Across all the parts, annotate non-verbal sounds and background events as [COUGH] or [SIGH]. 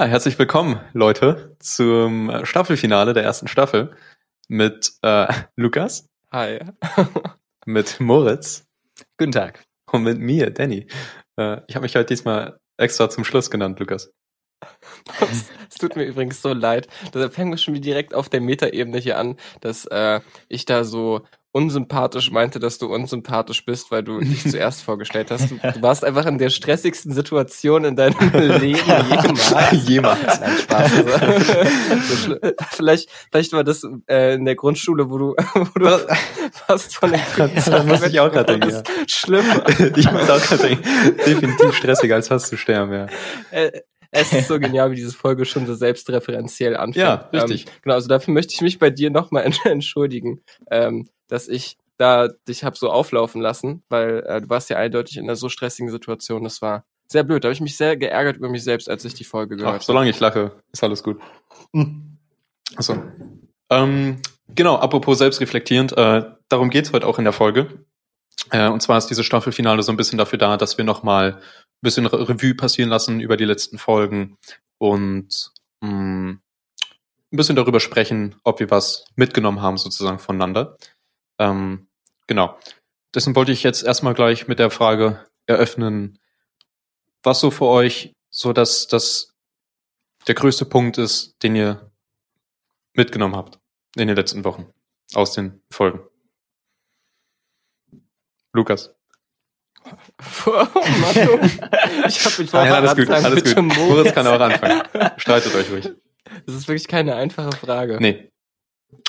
Ja, herzlich willkommen, Leute, zum Staffelfinale der ersten Staffel mit äh, [LAUGHS] Lukas. Hi. [LAUGHS] mit Moritz. Guten Tag. Und mit mir, Danny. Äh, ich habe mich heute diesmal extra zum Schluss genannt, Lukas. Es tut mir übrigens so leid. Da fängt wir schon direkt auf der Metaebene hier an, dass äh, ich da so unsympathisch meinte, dass du unsympathisch bist, weil du dich [LAUGHS] zuerst vorgestellt hast. Du, du, warst einfach in der stressigsten Situation in deinem [LAUGHS] Leben jemals. [LAUGHS] jemals. Nein, Spaß. Also, vielleicht, vielleicht war das äh, in der Grundschule, wo du, wo du fast von den Da muss ich auch gerade denken. Ja. Schlimm. ich muss auch gerade denken. Definitiv stressiger als fast zu sterben, ja. Äh, es ist so [LAUGHS] genial, wie diese Folge schon so selbstreferenziell anfängt. Ja, richtig. Ähm, genau, also dafür möchte ich mich bei dir nochmal [LAUGHS] entschuldigen. Ähm, dass ich da dich hab so auflaufen lassen, weil äh, du warst ja eindeutig in einer so stressigen Situation. Das war sehr blöd. Da habe ich mich sehr geärgert über mich selbst, als ich die Folge gehört habe. Solange ich lache, ist alles gut. Hm. Achso. Ähm, genau, apropos selbstreflektierend, äh, darum geht's heute auch in der Folge. Äh, und zwar ist diese Staffelfinale so ein bisschen dafür da, dass wir nochmal bisschen Revue passieren lassen über die letzten Folgen und mh, mm, ein bisschen darüber sprechen, ob wir was mitgenommen haben sozusagen voneinander. Ähm, genau. Deswegen wollte ich jetzt erstmal gleich mit der Frage eröffnen, was so für euch so dass das der größte Punkt ist, den ihr mitgenommen habt in den letzten Wochen aus den Folgen. Lukas. Oh, ich hab mich Nein, alles gut, alles gut. Moritz kann auch anfangen. Streitet euch ruhig. Das ist wirklich keine einfache Frage. Nee.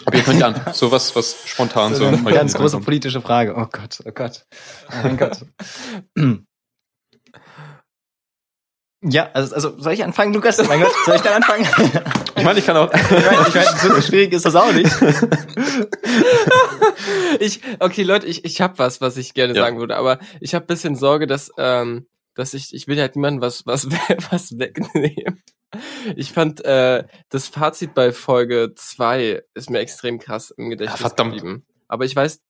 Aber ihr könnt an. So was, was spontan so. Eine ganz große kommt. politische Frage. Oh Gott, oh Gott. Oh mein [LAUGHS] Gott. Ja, also, also soll ich anfangen, Lukas? Mein Gott, soll ich dann anfangen? [LAUGHS] Ich meine, ich kann auch. ich meine, ich mein, so schwierig ist das auch nicht. [LAUGHS] ich, okay, Leute, ich, ich habe was, was ich gerne ja. sagen würde, aber ich habe bisschen Sorge, dass, ähm, dass ich, ich will halt niemandem was, was, [LAUGHS] was wegnehmen. Ich fand äh, das Fazit bei Folge 2 ist mir extrem krass im Gedächtnis ja, verdammt. geblieben. Aber ich weiß,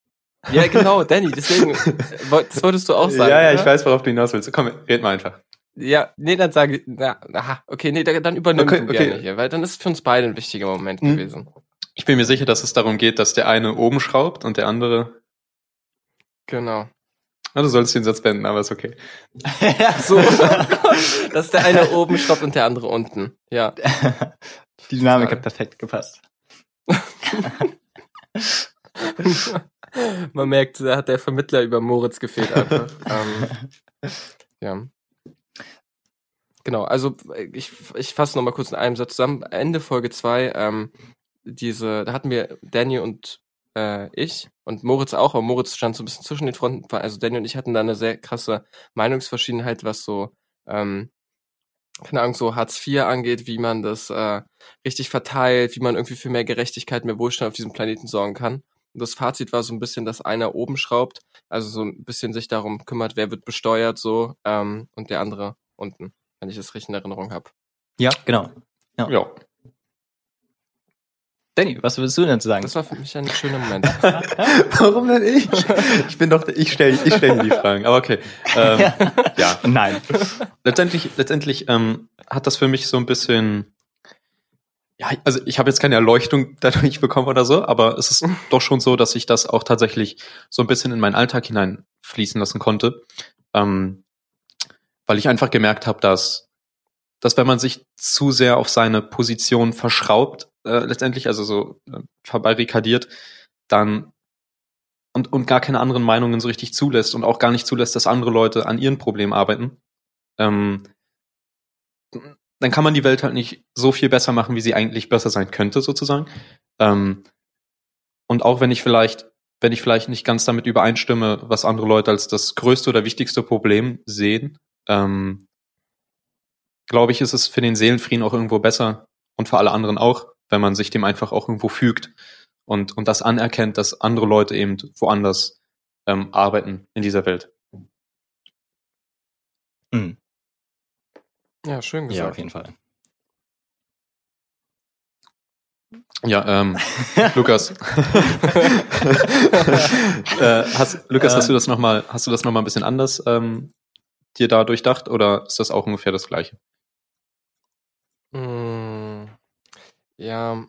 ja genau, Danny, deswegen, das wolltest du auch sagen. Ja, ja, oder? ich weiß, worauf du hinaus willst. Komm, red mal einfach. Ja, nee, dann sage ich, na, aha, okay, nee, dann übernimm okay, du okay. gerne hier, weil dann ist es für uns beide ein wichtiger Moment mhm. gewesen. Ich bin mir sicher, dass es darum geht, dass der eine oben schraubt und der andere. Genau. Ja, du sollst den Satz beenden, aber ist okay. [LAUGHS] ja, so. [LAUGHS] dass der eine oben schraubt und der andere unten. Ja. [LAUGHS] Die Dynamik hat perfekt gepasst. Man merkt, da hat der Vermittler über Moritz gefehlt einfach. ähm, ja. Genau, also ich, ich fasse nochmal kurz in einem Satz zusammen. Ende Folge 2, ähm, diese, da hatten wir Danny und äh, ich und Moritz auch, aber Moritz stand so ein bisschen zwischen den Fronten. Also Danny und ich hatten da eine sehr krasse Meinungsverschiedenheit, was so, ähm, keine Ahnung, so Hartz IV angeht, wie man das äh, richtig verteilt, wie man irgendwie für mehr Gerechtigkeit, mehr Wohlstand auf diesem Planeten sorgen kann. Und das Fazit war so ein bisschen, dass einer oben schraubt, also so ein bisschen sich darum kümmert, wer wird besteuert, so, ähm, und der andere unten, wenn ich das richtig in Erinnerung habe. Ja, genau. Ja. ja. Danny, was würdest du denn zu sagen? Das war für mich ein schöner Moment. [LAUGHS] Warum denn ich? Ich bin doch, ich stelle ich stell dir die Fragen, aber okay. Ähm, ja. Nein. Letztendlich, letztendlich ähm, hat das für mich so ein bisschen, ja, also ich habe jetzt keine Erleuchtung dadurch bekommen oder so, aber es ist doch schon so, dass ich das auch tatsächlich so ein bisschen in meinen Alltag hineinfließen lassen konnte. Ähm, weil ich einfach gemerkt habe, dass dass wenn man sich zu sehr auf seine Position verschraubt, äh, letztendlich, also so äh, verbarrikadiert, dann und, und gar keine anderen Meinungen so richtig zulässt und auch gar nicht zulässt, dass andere Leute an ihren Problemen arbeiten, ähm, dann kann man die Welt halt nicht so viel besser machen, wie sie eigentlich besser sein könnte, sozusagen. Ähm, und auch wenn ich vielleicht, wenn ich vielleicht nicht ganz damit übereinstimme, was andere Leute als das größte oder wichtigste Problem sehen, ähm, glaube ich, ist es für den Seelenfrieden auch irgendwo besser und für alle anderen auch, wenn man sich dem einfach auch irgendwo fügt und, und das anerkennt, dass andere Leute eben woanders ähm, arbeiten in dieser Welt. Mhm. Ja, schön gesagt. Ja, auf jeden Fall. Ja, ähm, [LAUGHS] Lukas. [LAUGHS] [LAUGHS] äh, hast, Lukas, hast du das nochmal, hast du das noch mal ein bisschen anders ähm, dir da durchdacht oder ist das auch ungefähr das Gleiche? Mm, ja,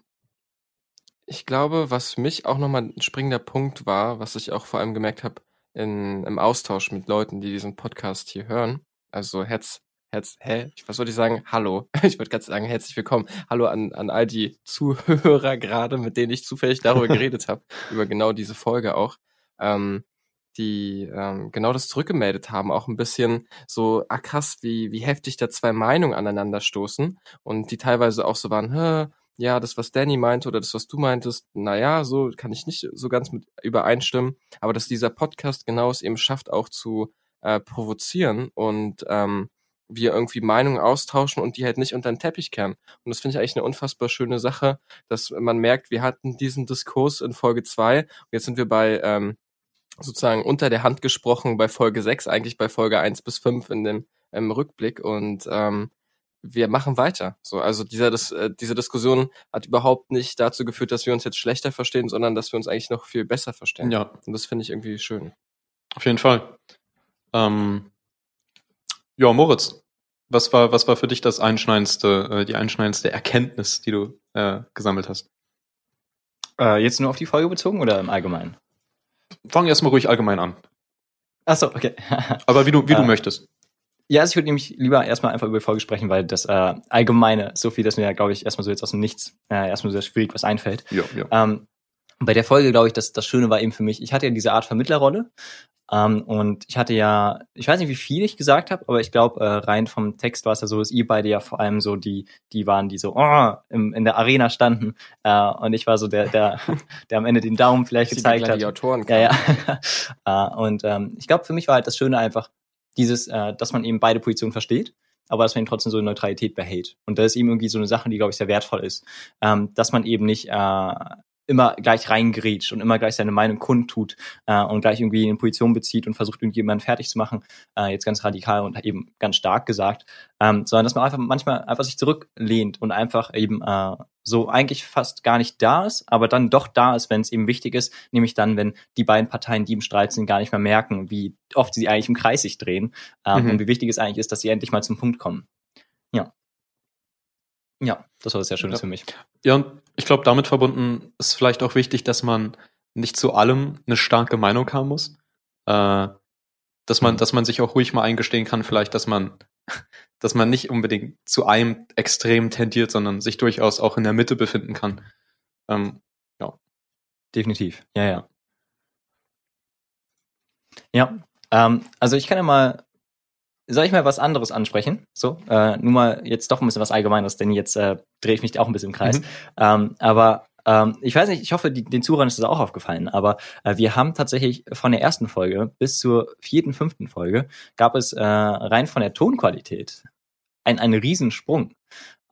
ich glaube, was für mich auch nochmal ein springender Punkt war, was ich auch vor allem gemerkt habe in, im Austausch mit Leuten, die diesen Podcast hier hören. Also Herz, Herz, hä? Was wollte ich sagen? Hallo. [LAUGHS] Ich wollte gerade sagen, herzlich willkommen. Hallo an, an all die Zuhörer [LAUGHS] gerade, mit denen ich zufällig darüber [LAUGHS] geredet habe, über genau diese Folge auch. Ähm, die ähm, genau das zurückgemeldet haben, auch ein bisschen so, ah krass, wie, wie heftig da zwei Meinungen aneinander stoßen und die teilweise auch so waren, Hä, ja, das, was Danny meinte oder das, was du meintest, naja, so kann ich nicht so ganz mit übereinstimmen, aber dass dieser Podcast genau es eben schafft, auch zu äh, provozieren und ähm, wir irgendwie Meinungen austauschen und die halt nicht unter den Teppich kehren. Und das finde ich eigentlich eine unfassbar schöne Sache, dass man merkt, wir hatten diesen Diskurs in Folge zwei und jetzt sind wir bei ähm, sozusagen unter der Hand gesprochen bei Folge 6, eigentlich bei Folge 1 bis 5 in dem im Rückblick und ähm, wir machen weiter. So, also dieser, das, äh, diese Diskussion hat überhaupt nicht dazu geführt, dass wir uns jetzt schlechter verstehen, sondern dass wir uns eigentlich noch viel besser verstehen. Ja. Und das finde ich irgendwie schön. Auf jeden Fall. Ähm, ja, Moritz, was war, was war für dich das einschneidendste, äh, die einschneidendste Erkenntnis, die du äh, gesammelt hast? Äh, jetzt nur auf die Folge bezogen oder im Allgemeinen? Fang erstmal ruhig allgemein an. Ach so, okay. [LAUGHS] Aber wie du, wie du Äh, möchtest. Ja, also ich würde nämlich lieber erstmal einfach über die Folge sprechen, weil das äh, Allgemeine, so viel, dass mir, glaube ich, erstmal so jetzt aus dem Nichts äh, erstmal sehr schwierig was einfällt. Ja, ja. Ähm, bei der Folge, glaube ich, das, das Schöne war eben für mich, ich hatte ja diese Art Vermittlerrolle. Ähm, und ich hatte ja, ich weiß nicht, wie viel ich gesagt habe, aber ich glaube, äh, rein vom Text war es ja so, dass ihr beide ja vor allem so die, die waren, die so oh, im, in der Arena standen. Äh, und ich war so der, der, [LAUGHS] der am Ende den Daumen vielleicht Die gezeigt hat. Gladiatoren Ja, ja. [LAUGHS] äh, und ähm, ich glaube, für mich war halt das Schöne einfach dieses, äh, dass man eben beide Positionen versteht, aber dass man eben trotzdem so eine Neutralität behält. Und das ist eben irgendwie so eine Sache, die, glaube ich, sehr wertvoll ist. Ähm, dass man eben nicht äh, immer gleich reingrätscht und immer gleich seine Meinung kundtut äh, und gleich irgendwie eine Position bezieht und versucht, irgendjemanden fertig zu machen, äh, jetzt ganz radikal und eben ganz stark gesagt, ähm, sondern dass man einfach manchmal einfach sich zurücklehnt und einfach eben äh, so eigentlich fast gar nicht da ist, aber dann doch da ist, wenn es eben wichtig ist, nämlich dann, wenn die beiden Parteien, die im Streit sind, gar nicht mehr merken, wie oft sie eigentlich im Kreis sich drehen ähm, Mhm. und wie wichtig es eigentlich ist, dass sie endlich mal zum Punkt kommen. Ja. Ja, das war was sehr Schönes Ja. für mich. Ja, und ich glaube, damit verbunden ist vielleicht auch wichtig, dass man nicht zu allem eine starke Meinung haben muss. Äh, dass man, dass man sich auch ruhig mal eingestehen kann, vielleicht, dass man, [LAUGHS] dass man nicht unbedingt zu einem Extrem tendiert, sondern sich durchaus auch in der Mitte befinden kann. Ähm, Definitiv. Ja, ja. Ja, ähm, also ich kann ja mal, soll ich mal was anderes ansprechen? So, äh, nur mal jetzt doch ein bisschen was Allgemeines, denn jetzt äh, drehe ich mich auch ein bisschen im Kreis. Mhm. Ähm, aber ähm, ich weiß nicht, ich hoffe, die, den Zuhörern ist das auch aufgefallen, aber äh, wir haben tatsächlich von der ersten Folge bis zur vierten, fünften Folge gab es äh, rein von der Tonqualität ein, einen Riesensprung.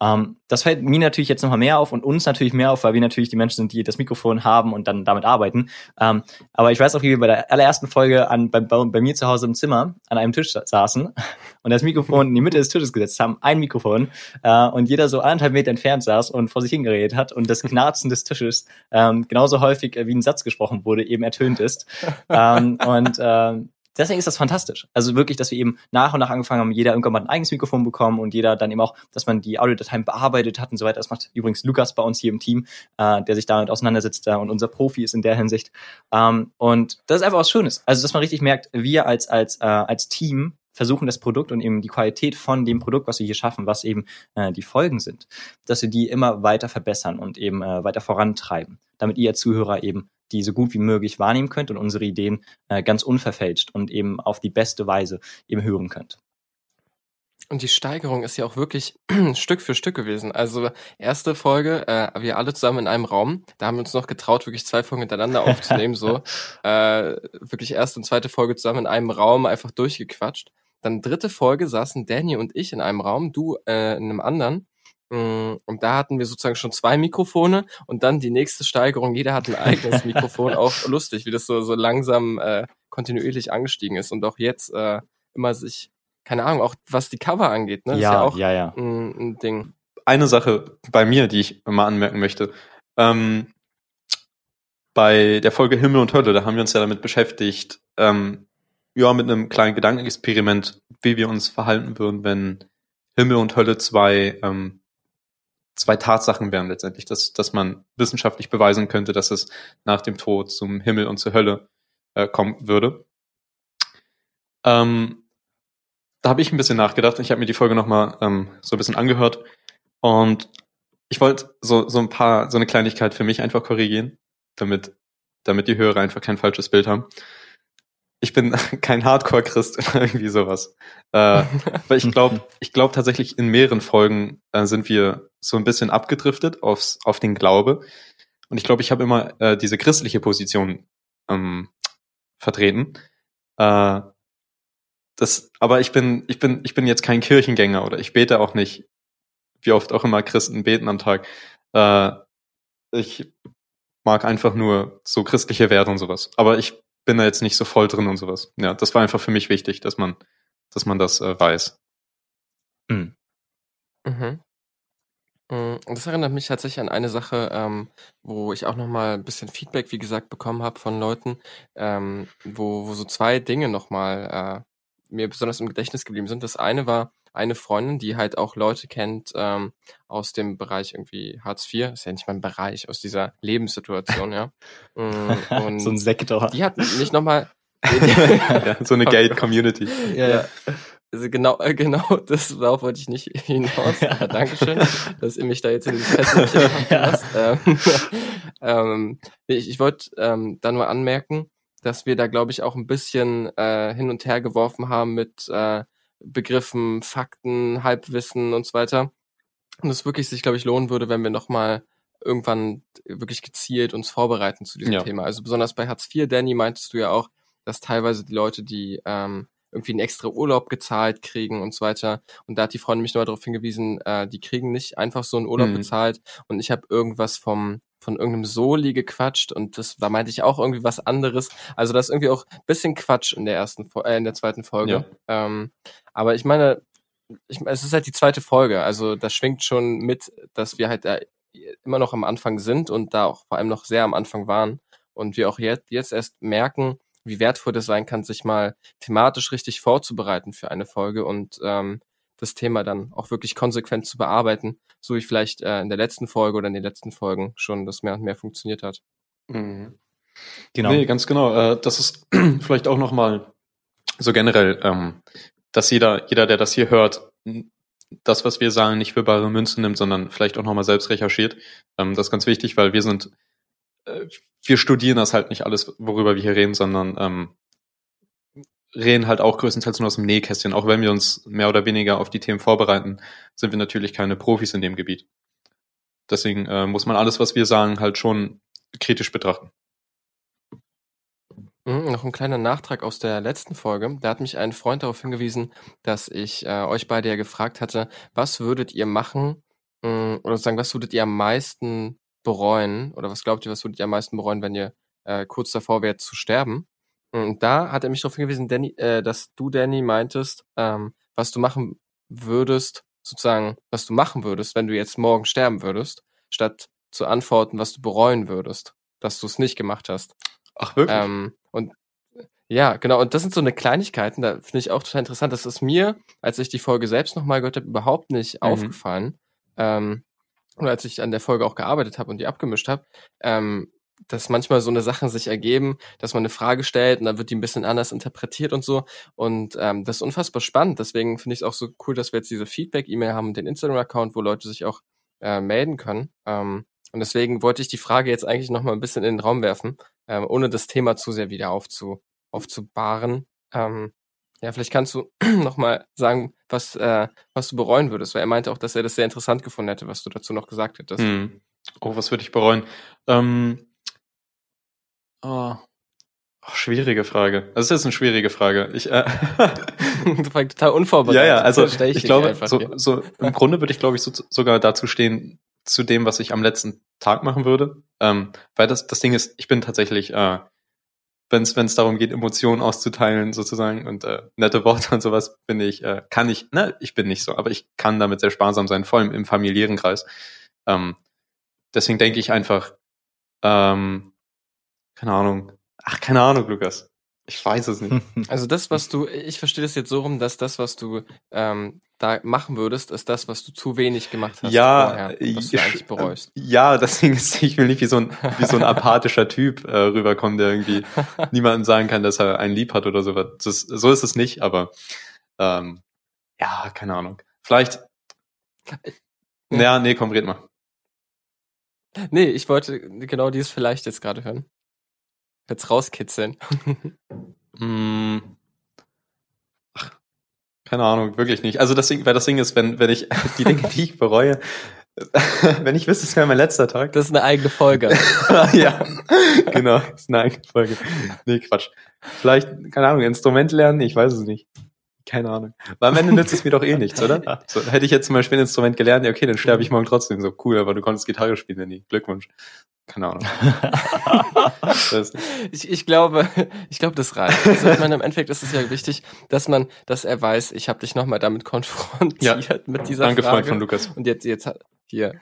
Ähm, das fällt mir natürlich jetzt nochmal mehr auf und uns natürlich mehr auf, weil wir natürlich die Menschen sind, die das Mikrofon haben und dann damit arbeiten. Ähm, aber ich weiß auch, wie wir bei der allerersten Folge an, bei, bei, bei mir zu Hause im Zimmer an einem Tisch sa- saßen [LAUGHS] und das Mikrofon in die Mitte des Tisches gesetzt haben, ein Mikrofon, äh, und jeder so anderthalb Meter entfernt saß und vor sich hingeredet hat und das Knarzen des Tisches ähm, genauso häufig, äh, wie ein Satz gesprochen wurde, eben ertönt ist. [LAUGHS] und ähm, deswegen ist das fantastisch. Also wirklich, dass wir eben nach und nach angefangen haben, jeder irgendwann mal ein eigenes Mikrofon bekommen und jeder dann eben auch, dass man die Audiodateien bearbeitet hat und so weiter. Das macht übrigens Lukas bei uns hier im Team, äh, der sich damit auseinandersetzt äh, und unser Profi ist in der Hinsicht. Ähm, und das ist einfach was Schönes. Also, dass man richtig merkt, wir als, als, äh, als Team versuchen das Produkt und eben die Qualität von dem Produkt, was wir hier schaffen, was eben äh, die Folgen sind, dass wir die immer weiter verbessern und eben äh, weiter vorantreiben, damit ihr Zuhörer eben die so gut wie möglich wahrnehmen könnt und unsere Ideen äh, ganz unverfälscht und eben auf die beste Weise eben hören könnt. Und die Steigerung ist ja auch wirklich [CLEARS THROAT] Stück für Stück gewesen. Also erste Folge, äh, wir alle zusammen in einem Raum. Da haben wir uns noch getraut, wirklich zwei Folgen hintereinander [LAUGHS] aufzunehmen. so äh, wirklich erste und zweite Folge zusammen in einem Raum einfach durchgequatscht. Dann dritte Folge saßen Danny und ich in einem Raum, du äh, in einem anderen. Mm, Und da hatten wir sozusagen schon zwei Mikrofone und dann die nächste Steigerung. Jeder hat ein eigenes [LAUGHS] Mikrofon. Auch lustig, wie das so, so langsam äh, kontinuierlich angestiegen ist und auch jetzt äh, immer sich, keine Ahnung, auch was die Cover angeht, ne? ist ja auch ja, ja. ein, ein Ding. eine Sache bei mir, die ich mal anmerken möchte. Ähm, bei der Folge Himmel und Hölle, da haben wir uns ja damit beschäftigt, ähm, ja, mit einem kleinen Gedankenexperiment, wie wir uns verhalten würden, wenn Himmel und Hölle zwei ähm, zwei Tatsachen wären letztendlich, dass, dass man wissenschaftlich beweisen könnte, dass es nach dem Tod zum Himmel und zur Hölle äh, kommen würde. Ähm, da habe ich ein bisschen nachgedacht. Ich habe mir die Folge nochmal ähm, so ein bisschen angehört und ich wollte so, so ein paar, so eine Kleinigkeit für mich einfach korrigieren, damit, damit die Hörer einfach kein falsches Bild haben. Ich bin [LAUGHS] kein Hardcore-Christ oder irgendwie sowas. Äh, [LAUGHS] weil ich glaube, ich glaube tatsächlich in mehreren Folgen äh, sind wir so ein bisschen abgedriftet aufs, auf den Glaube. Und ich glaube, ich habe immer äh, diese christliche Position ähm, vertreten. Äh, das, aber ich bin, ich bin, ich bin jetzt kein Kirchengänger oder ich bete auch nicht, wie oft auch immer Christen beten am Tag. Äh, ich mag einfach nur so christliche Werte und sowas. Aber ich bin da jetzt nicht so voll drin und sowas. Ja, das war einfach für mich wichtig, dass man, dass man das äh, weiß. Mhm. Mhm. Mm, das erinnert mich tatsächlich an eine Sache, ähm, wo ich auch noch mal ein bisschen Feedback, wie gesagt, bekommen habe von Leuten, ähm, wo, wo so zwei Dinge noch mal äh, mir besonders im Gedächtnis geblieben sind. Das eine war eine Freundin, die halt auch Leute kennt ähm, aus dem Bereich irgendwie Hartz IV, ist ja nicht mein Bereich, aus dieser Lebenssituation, ja. [LAUGHS] Und so ein Sektor. Die hat mich nochmal. [LAUGHS] [LAUGHS] ja, so eine Gate-Community. Ja, ja. Also genau, äh, genau, das darauf wollte ich nicht hinaus. Ja. Dankeschön, dass ihr mich da jetzt in die Feste ja. lasst. Ähm, ähm, ich, ich wollte ähm, da nur anmerken, dass wir da, glaube ich, auch ein bisschen äh, hin und her geworfen haben mit äh, Begriffen, Fakten, Halbwissen und so weiter. Und es wirklich sich, glaube ich, lohnen würde, wenn wir nochmal irgendwann wirklich gezielt uns vorbereiten zu diesem ja. Thema. Also besonders bei Hartz IV, Danny, meintest du ja auch, dass teilweise die Leute, die ähm, irgendwie einen extra Urlaub gezahlt kriegen und so weiter. Und da hat die Freundin mich nur darauf hingewiesen, äh, die kriegen nicht einfach so einen Urlaub mhm. bezahlt. Und ich habe irgendwas vom von irgendeinem Soli gequatscht und das da meinte ich auch irgendwie was anderes. Also das ist irgendwie auch bisschen Quatsch in der ersten, äh, in der zweiten Folge. Ja. Ähm, aber ich meine, ich, es ist halt die zweite Folge, also das schwingt schon mit, dass wir halt da immer noch am Anfang sind und da auch vor allem noch sehr am Anfang waren und wir auch jetzt, jetzt erst merken, wie wertvoll das sein kann, sich mal thematisch richtig vorzubereiten für eine Folge und ähm, das Thema dann auch wirklich konsequent zu bearbeiten, so wie vielleicht äh, in der letzten Folge oder in den letzten Folgen schon das mehr und mehr funktioniert hat. Mhm. Genau. Nee, ganz genau. Äh, das ist [CLEARS THROAT] vielleicht auch nochmal so generell, ähm, dass jeder, jeder, der das hier hört, das, was wir sagen, nicht für bare Münzen nimmt, sondern vielleicht auch nochmal selbst recherchiert. Ähm, das ist ganz wichtig, weil wir sind, äh, wir studieren das halt nicht alles, worüber wir hier reden, sondern ähm, reden halt auch größtenteils nur aus dem Nähkästchen. Auch wenn wir uns mehr oder weniger auf die Themen vorbereiten, sind wir natürlich keine Profis in dem Gebiet. Deswegen äh, muss man alles, was wir sagen, halt schon kritisch betrachten. Mhm, noch ein kleiner Nachtrag aus der letzten Folge. Da hat mich ein Freund darauf hingewiesen, dass ich äh, euch beide ja gefragt hatte, was würdet ihr machen mh, mm, oder sagen, was würdet ihr am meisten bereuen oder was glaubt ihr, was würdet ihr am meisten bereuen, wenn ihr äh, kurz davor wärt zu sterben? Und da hat er mich darauf hingewiesen, Danny, äh, dass du, Danny, meintest, ähm, was du machen würdest, sozusagen, was du machen würdest, wenn du jetzt morgen sterben würdest, statt zu antworten, was du bereuen würdest, dass du es nicht gemacht hast. Ach, wirklich? Ähm, und ja, genau. Und das sind so eine Kleinigkeiten, da finde ich auch total interessant. Das ist mir, als ich die Folge selbst nochmal gehört habe, überhaupt nicht mhm. aufgefallen. Ähm, oder als ich an der Folge auch gearbeitet habe und die abgemischt habe, ähm, dass manchmal so eine Sachen sich ergeben, dass man eine Frage stellt und dann wird die ein bisschen anders interpretiert und so. Und ähm, das ist unfassbar spannend. Deswegen finde ich es auch so cool, dass wir jetzt diese Feedback-E-Mail haben, den Instagram-Account, wo Leute sich auch äh, melden können. Ähm, und deswegen wollte ich die Frage jetzt eigentlich noch mal ein bisschen in den Raum werfen, ähm, ohne das Thema zu sehr wieder aufzu, aufzubahren. Ähm, ja, vielleicht kannst du [CLEARS THROAT] noch mal sagen, was, äh, was du bereuen würdest, weil er meinte auch, dass er das sehr interessant gefunden hätte, was du dazu noch gesagt hättest. Hm. Oh, was würde ich bereuen? Ähm, Oh. oh. schwierige Frage. Das ist jetzt eine schwierige Frage. Ich, äh [LAUGHS] total unvorbereitet. Ja, ja, also ich, ich glaube, so, so im [LAUGHS] Grunde würde ich, glaube ich, so, sogar dazu stehen, zu dem, was ich am letzten Tag machen würde. Ähm, weil das, das Ding ist, ich bin tatsächlich, äh, wenn es darum geht, Emotionen auszuteilen sozusagen und äh, nette Worte und sowas, bin ich, äh, kann ich, ne, ich bin nicht so, aber ich kann damit sehr sparsam sein, vor allem im familiären Kreis. Ähm, deswegen denke ich einfach, ähm, keine Ahnung. Ach, keine Ahnung, Lukas. Ich weiß es nicht. [LAUGHS] Also das, was du, ich verstehe das jetzt so rum, dass das, was du ähm, da machen würdest, ist das, was du zu wenig gemacht hast ja, vorher, was du ich- eigentlich [LAUGHS] bereust. Ja, deswegen ist, ich will nicht wie so ein, wie so ein apathischer Typ äh, rüberkommen, der irgendwie [LAUGHS] niemandem sagen kann, dass er einen lieb hat oder sowas. Das, so ist es nicht, aber ähm, ja, keine Ahnung. Vielleicht. Ja. Ja, nee, komm, red mal. Nee, ich wollte genau dieses vielleicht jetzt gerade hören. Jetzt rauskitzeln. [LAUGHS] Mm. Ach, keine Ahnung, wirklich nicht. Also das Ding, weil das Ding ist, wenn, wenn ich [LAUGHS] die Dinge, die ich bereue, [LAUGHS] wenn ich wüsste, es wäre mein letzter Tag. Das ist eine eigene Folge. ja, genau, ist eine eigene Folge. Nee, Quatsch. Vielleicht, keine Ahnung, Instrument lernen, ich weiß es nicht. Keine Ahnung. Weil am Ende nützt es mir doch eh nichts, oder? [LAUGHS] So, hätte ich jetzt zum Beispiel ein Instrument gelernt, ja okay, dann sterbe ich morgen trotzdem. So cool, aber du konntest Gitarre spielen, nie. Glückwunsch. Keine Ahnung. [LAUGHS] Das, Ich, ich glaube, ich glaube, das reicht. Also ich meine, im Endeffekt ist es ja wichtig, dass man, dass er weiß, ich habe dich nochmal damit konfrontiert mit dieser danke, Frage. Freund von Lukas. Und jetzt, jetzt hat hier,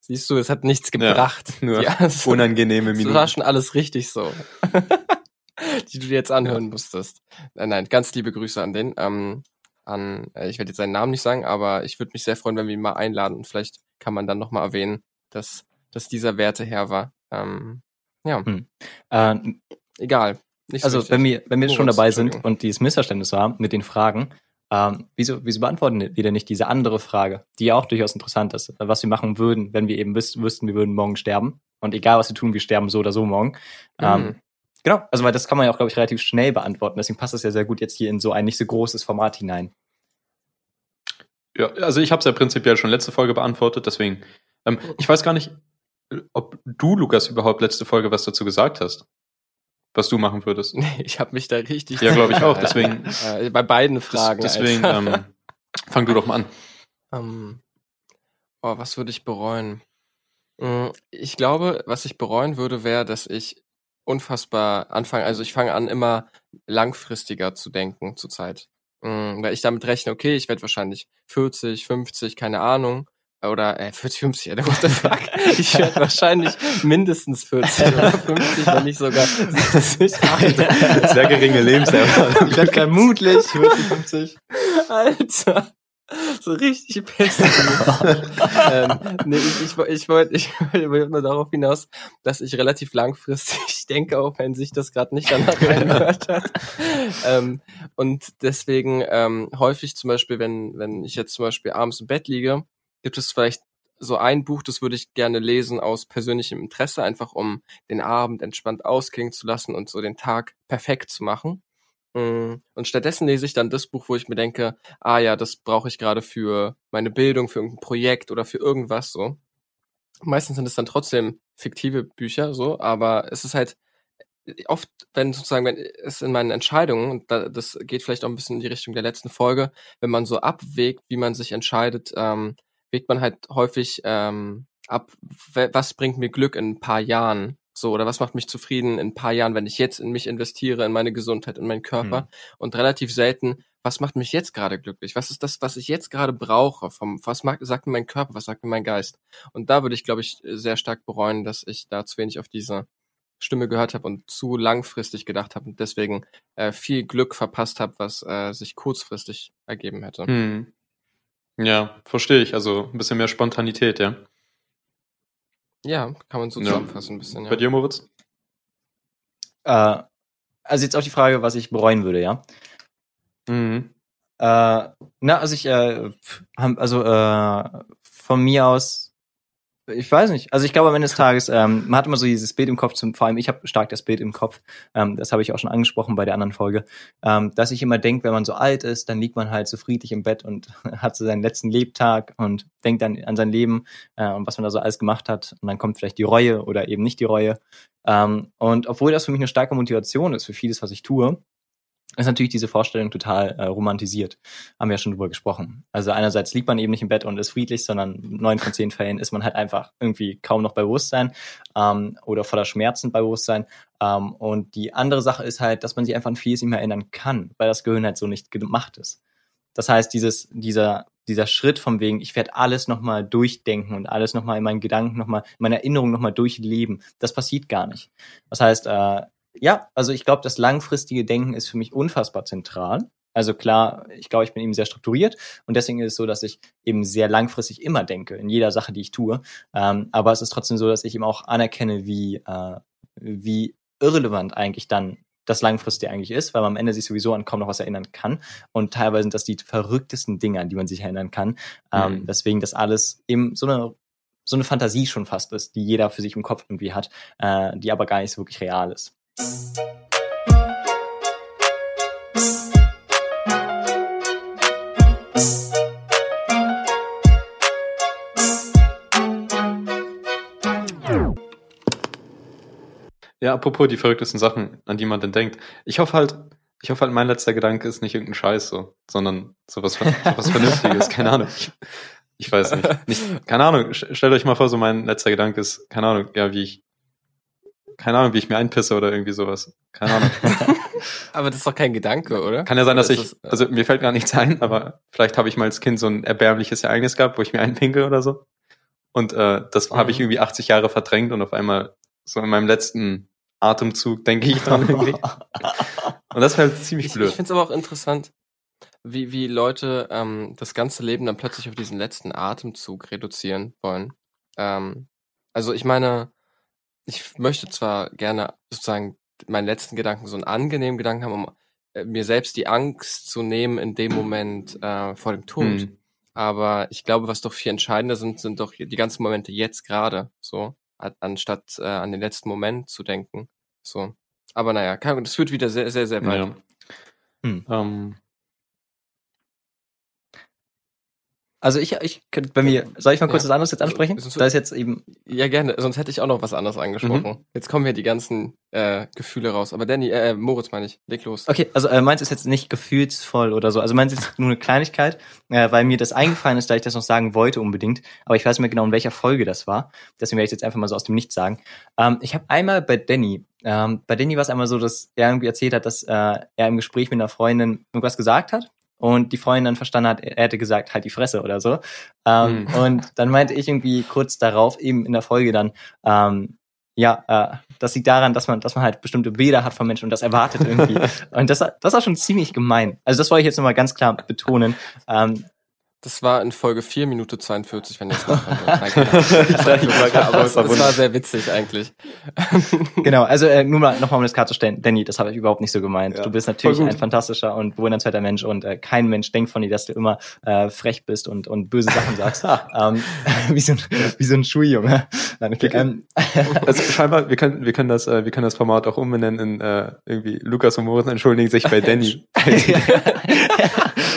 siehst du, es hat nichts gebracht. nur ja, es, Unangenehme es war Minuten. schon alles richtig so. [LAUGHS] [LAUGHS] die du dir jetzt anhören musstest. Nein, nein, ganz liebe Grüße an den. Ähm, an, äh, ich werde jetzt seinen Namen nicht sagen, aber ich würde mich sehr freuen, wenn wir ihn mal einladen und vielleicht kann man dann nochmal erwähnen, dass, dass dieser Werteherr war. Ähm, ja, Äh, egal. Nicht so also, wenn wir, wenn wir schon Moritz, dabei sind und dieses Missverständnis war mit den Fragen, ähm, wieso, wieso beantworten wir denn nicht diese andere Frage, die ja auch durchaus interessant ist, was wir machen würden, wenn wir eben wüs wüssten, wir würden morgen sterben. Und egal, was wir tun, wir sterben so oder so morgen. Ähm, Mhm. Genau, also weil das kann man ja auch, glaube ich, relativ schnell beantworten. Deswegen passt das ja sehr gut jetzt hier in so ein nicht so großes Format hinein. Ja, also ich habe es ja prinzipiell schon letzte Folge beantwortet, deswegen. Ähm, ich weiß gar nicht, ob du, Lukas, überhaupt letzte Folge was dazu gesagt hast. Was du machen würdest. Nee, ich habe mich da richtig. Ja, glaube ich auch. [LAUGHS] Deswegen, äh, bei beiden des, Fragen. deswegen einfach. ähm, fang du doch mal an. Ähm, oh, was würde ich bereuen? Mm, Ich glaube, was ich bereuen würde, wäre, dass ich unfassbar anfange, also ich fange an, immer langfristiger zu denken zurzeit. Mm, Weil ich damit rechne, okay, ich werde wahrscheinlich 40, 50, keine Ahnung. Oder äh, 40, 50, ja, [LAUGHS] what the fuck? Ich werde wahrscheinlich mindestens 40 oder [LAUGHS] 50, wenn nicht sogar 70. [LAUGHS] Sehr geringe Lebenserwartung. Ich werde vermutlich 40, 50. Alter. So richtig pessimistisch. [LAUGHS] ähm, nee, ich, ich, ich wollte ich [LAUGHS] wollte nur darauf hinaus, dass ich relativ langfristig [LAUGHS] denke, auch wenn sich das gerade nicht danach angehört hat. ähm, und deswegen ähm, häufig zum Beispiel, wenn, wenn ich jetzt zum Beispiel abends im Bett liege, gibt es vielleicht so ein Buch, das würde ich gerne lesen aus persönlichem Interesse, einfach um den Abend entspannt ausklingen zu lassen und so den Tag perfekt zu machen. Mm, Und stattdessen lese ich dann das Buch, wo ich mir denke, ah ja, das brauche ich gerade für meine Bildung, für irgendein Projekt oder für irgendwas so. Meistens sind es dann trotzdem fiktive Bücher so, aber es ist halt oft, wenn sozusagen, wenn es in meinen Entscheidungen, und da, das geht vielleicht auch ein bisschen in die Richtung der letzten Folge, wenn man so abwägt, wie man sich entscheidet, ähm, wägt man halt häufig ähm, ab, was bringt mir Glück in ein paar Jahren so oder was macht mich zufrieden in ein paar Jahren, wenn ich jetzt in mich investiere, in meine Gesundheit, in meinen Körper und relativ selten, was macht mich jetzt gerade glücklich? Was ist das, was ich jetzt gerade brauche? Vom, was mag, sagt mir mein Körper, was sagt mir mein Geist? Und da würde ich, glaube ich, sehr stark bereuen, dass ich da zu wenig auf diese Stimme gehört habe und zu langfristig gedacht habe und deswegen äh, viel Glück verpasst habe, was äh, sich kurzfristig ergeben hätte. Hm. Ja, verstehe ich. Also ein bisschen mehr Spontanität, ja. Ja, kann man so Ja. zusammenfassen ein bisschen. Bei Ja. dir, Moritz? Äh, also jetzt auch die Frage, was ich bereuen würde, ja. Mhm. Äh, na, also ich, äh, also äh, von mir aus, ich weiß nicht. Also ich glaube am Ende des Tages, ähm, man hat immer so dieses Bild im Kopf, zum, vor allem ich habe stark das Bild im Kopf, ähm, das habe ich auch schon angesprochen bei der anderen Folge, ähm, dass ich immer denke, wenn man so alt ist, dann liegt man halt so friedlich im Bett und [LAUGHS] hat so seinen letzten Lebtag und denkt dann an sein Leben äh, und was man da so alles gemacht hat und dann kommt vielleicht die Reue oder eben nicht die Reue. Ähm, und obwohl das für mich eine starke Motivation ist für vieles, was ich tue, ist natürlich diese Vorstellung total äh, romantisiert. Haben wir ja schon drüber gesprochen. Also einerseits liegt man eben nicht im Bett und ist friedlich, sondern neun von zehn Fällen ist man halt einfach irgendwie kaum noch bei Bewusstsein ähm, oder voller Schmerzen bei Bewusstsein. Ähm, und die andere Sache ist halt, dass man sich einfach an vieles nicht mehr erinnern kann, weil das Gehirn halt so nicht gemacht ist. Das heißt, dieses, dieser, dieser Schritt vom wegen, ich werde alles nochmal durchdenken und alles nochmal in meinen Gedanken nochmal, in meiner Erinnerung nochmal durchleben, das passiert gar nicht. Das heißt, äh, ja, also ich glaube, das langfristige Denken ist für mich unfassbar zentral. Also klar, ich glaube, ich bin eben sehr strukturiert und deswegen ist es so, dass ich eben sehr langfristig immer denke, in jeder Sache, die ich tue. Ähm, aber es ist trotzdem so, dass ich eben auch anerkenne, wie, äh, wie irrelevant eigentlich dann das Langfristige eigentlich ist, weil man am Ende sich sowieso an kaum noch was erinnern kann. Und teilweise sind das die verrücktesten Dinge, an die man sich erinnern kann. Ähm, mhm. Deswegen das alles eben so eine so eine Fantasie schon fast ist, die jeder für sich im Kopf irgendwie hat, äh, die aber gar nicht so wirklich real ist. Ja, apropos die verrücktesten Sachen, an die man denn denkt. Ich hoffe halt, ich hoffe halt, mein letzter Gedanke ist nicht irgendein Scheiß so, sondern sowas, [LAUGHS] sowas Vernünftiges, keine Ahnung. Ich, ich weiß nicht. nicht. Keine Ahnung, stellt euch mal vor, so mein letzter Gedanke ist, keine Ahnung, ja, wie ich, keine Ahnung, wie ich mir einpisse oder irgendwie sowas. Keine Ahnung. [LAUGHS] aber das ist doch kein Gedanke, oder? Kann ja sein, dass ich, das, also mir fällt gar nichts ein, aber vielleicht habe ich mal als Kind so ein erbärmliches Ereignis gehabt, wo ich mir einpinkel oder so. Und äh, das mhm. habe ich irgendwie 80 Jahre verdrängt und auf einmal so in meinem letzten Atemzug, denke ich dann irgendwie. [LAUGHS] Und das wäre halt ziemlich ich, blöd. Ich finde es aber auch interessant, wie, wie Leute ähm, das ganze Leben dann plötzlich auf diesen letzten Atemzug reduzieren wollen. Ähm, also ich meine, ich möchte zwar gerne sozusagen meinen letzten Gedanken so einen angenehmen Gedanken haben, um äh, mir selbst die Angst zu nehmen in dem Moment äh, vor dem Tod. Hm. Aber ich glaube, was doch viel entscheidender sind, sind doch die ganzen Momente jetzt gerade. So anstatt äh, an den letzten Moment zu denken. So. Aber naja, das führt wieder sehr, sehr, sehr weit. Ja. Hm. Ähm. Also ich, ich bei mir, soll ich mal kurz ja. was anderes jetzt ansprechen? Da ist jetzt eben. Ja, gerne, sonst hätte ich auch noch was anderes angesprochen. Mhm. Jetzt kommen hier die ganzen äh, Gefühle raus. Aber Danny, äh, Moritz meine ich, leg los. Okay, also äh, meins ist jetzt nicht gefühlsvoll oder so. Also meins ist nur eine Kleinigkeit, äh, weil mir das eingefallen ist, da ich das noch sagen wollte unbedingt. Aber ich weiß nicht mehr genau, in welcher Folge das war. Deswegen werde ich jetzt einfach mal so aus dem Nichts sagen. Ähm, ich habe einmal bei Danny, ähm, bei Danny war es einmal so, dass er irgendwie erzählt hat, dass äh, er im Gespräch mit einer Freundin irgendwas gesagt hat und die Freundin dann verstanden hat, er hätte gesagt, halt die Fresse oder so. Ähm, mhm. [LAUGHS] Und dann meinte ich irgendwie kurz darauf, eben in der Folge dann, ähm, ja, äh, das liegt daran, dass man, dass man halt bestimmte Bilder hat von Menschen und das erwartet irgendwie. [LAUGHS] und das, das war schon ziemlich gemein. Also das wollte ich jetzt nochmal ganz klar betonen. Ähm, das war in Folge 4 Minute 42, wenn ihr es [LAUGHS] nachher [LAUGHS] Aber das, das war sehr witzig eigentlich. [LAUGHS] genau, also äh, nur mal nochmal um das klarzustellen, Danny, das habe ich überhaupt nicht so gemeint. Ja, du bist natürlich ein fantastischer und bewundernswerter Mensch und äh, kein Mensch denkt von dir, dass du immer äh, frech bist und, und böse Sachen sagst. ähm, wie, so ein, wie so ein Schuljunge. Nein, okay. ähm, also scheinbar, wir können, wir können das, äh, wir können das Format auch umbenennen in äh, irgendwie Lukas und Moritz entschuldigen sich bei Danny.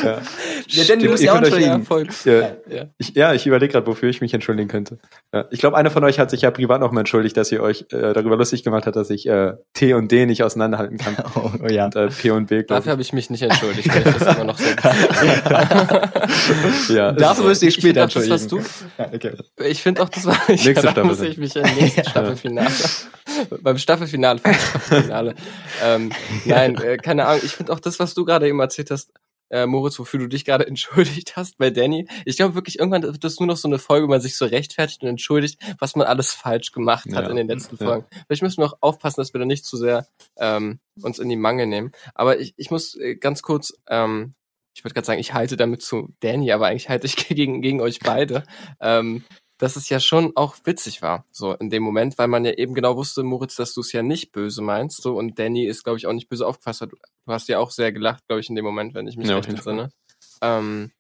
Ja. Ja, denn du musst ja auch entschuldigen. Ja, ja. Ich, ja, ich überlege gerade, wofür ich mich entschuldigen könnte. Ja. Ich glaube, einer von euch hat sich ja privat noch mal entschuldigt, dass ihr euch äh, darüber lustig gemacht hat, dass ich äh, T und D nicht auseinanderhalten kann. Oh, [LAUGHS] oh ja. Und, äh, P und B. Dafür habe ich mich nicht entschuldigt, weil ich das immer noch so. [LAUGHS] ja. Dafür müsst ihr später entschuldigen. Das, du, ja, okay. Ich finde auch, das war ich, [LAUGHS] Nächste da muss ich mich im nächsten Staffelfinale beim Staffelfinale, Staffelfinale. ähm, nein, äh, keine Ahnung. Ich finde auch das, was du gerade eben erzählt hast, äh, Moritz, wofür du dich gerade [LAUGHS] entschuldigt hast bei Danny. Ich glaube wirklich, irgendwann wird das nur noch so eine Folge, wo man sich so rechtfertigt und entschuldigt, was man alles falsch gemacht hat ja. in den letzten Folgen. Ja. Vielleicht müssen wir auch aufpassen, dass wir da nicht zu sehr ähm, uns in die Mangel nehmen. Aber ich, ich muss äh, ganz kurz, ähm, ich würde gerade sagen, ich halte damit zu Danny, aber eigentlich halte ich [LAUGHS] gegen, gegen euch beide. Ähm, dass es ja schon auch witzig war, so in dem Moment, weil man ja eben genau wusste, Moritz, dass du es ja nicht böse meinst, so und Danny ist, glaube ich, auch nicht böse aufgefasst. Du hast ja auch sehr gelacht, glaube ich, in dem Moment, wenn ich mich ja, recht entsinne. Ähm,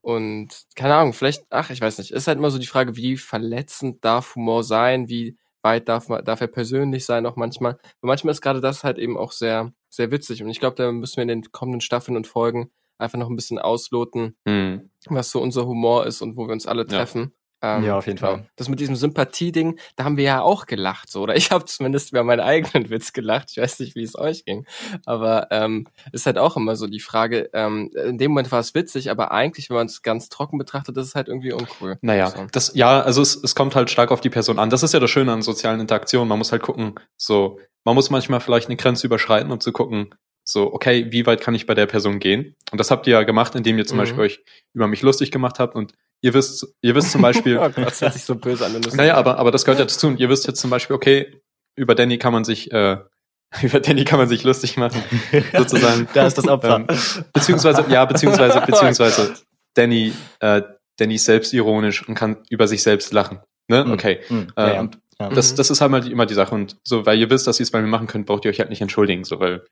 und keine Ahnung, vielleicht, ach, ich weiß nicht, ist halt immer so die Frage, wie verletzend darf Humor sein, wie weit darf man, darf er persönlich sein, auch manchmal. Und manchmal ist gerade das halt eben auch sehr, sehr witzig. Und ich glaube, da müssen wir in den kommenden Staffeln und Folgen einfach noch ein bisschen ausloten, hm. was so unser Humor ist und wo wir uns alle treffen. Ähm, ja, auf jeden Fall. Das mit diesem Sympathie-Ding, da haben wir ja auch gelacht, so. Oder ich habe zumindest über meinen eigenen Witz gelacht. Ich weiß nicht, wie es euch ging. Aber ähm, ist halt auch immer so die Frage, ähm, in dem Moment war es witzig, aber eigentlich, wenn man es ganz trocken betrachtet, ist es halt irgendwie uncool. Naja, so. das, ja, also es, es kommt halt stark auf die Person an. Das ist ja das Schöne an sozialen Interaktionen. Man muss halt gucken, so, man muss manchmal vielleicht eine Grenze überschreiten, um zu gucken, so, okay, wie weit kann ich bei der Person gehen? Und das habt ihr ja gemacht, indem ihr zum mhm. Beispiel euch über mich lustig gemacht habt und ihr wisst, ihr wisst zum Beispiel. [LAUGHS] oh Gott, das hört sich so böse an. Naja, aber, aber das gehört ja dazu. Und ihr wisst jetzt zum Beispiel, okay, über Danny kann man sich, äh, [LAUGHS] über Danny kann man sich lustig machen, [LAUGHS] sozusagen. Da ist das Opfer. Ähm, beziehungsweise, ja, beziehungsweise, beziehungsweise Danny, äh, Danny ist selbstironisch und kann über sich selbst lachen. Ne? Mhm. Okay. Hm, Äh, ja, ja. Das, Mhm. das ist halt mal immer die Sache. Und so, weil ihr wisst, dass ihr es bei mir machen könnt, braucht ihr euch halt nicht entschuldigen. So, weil,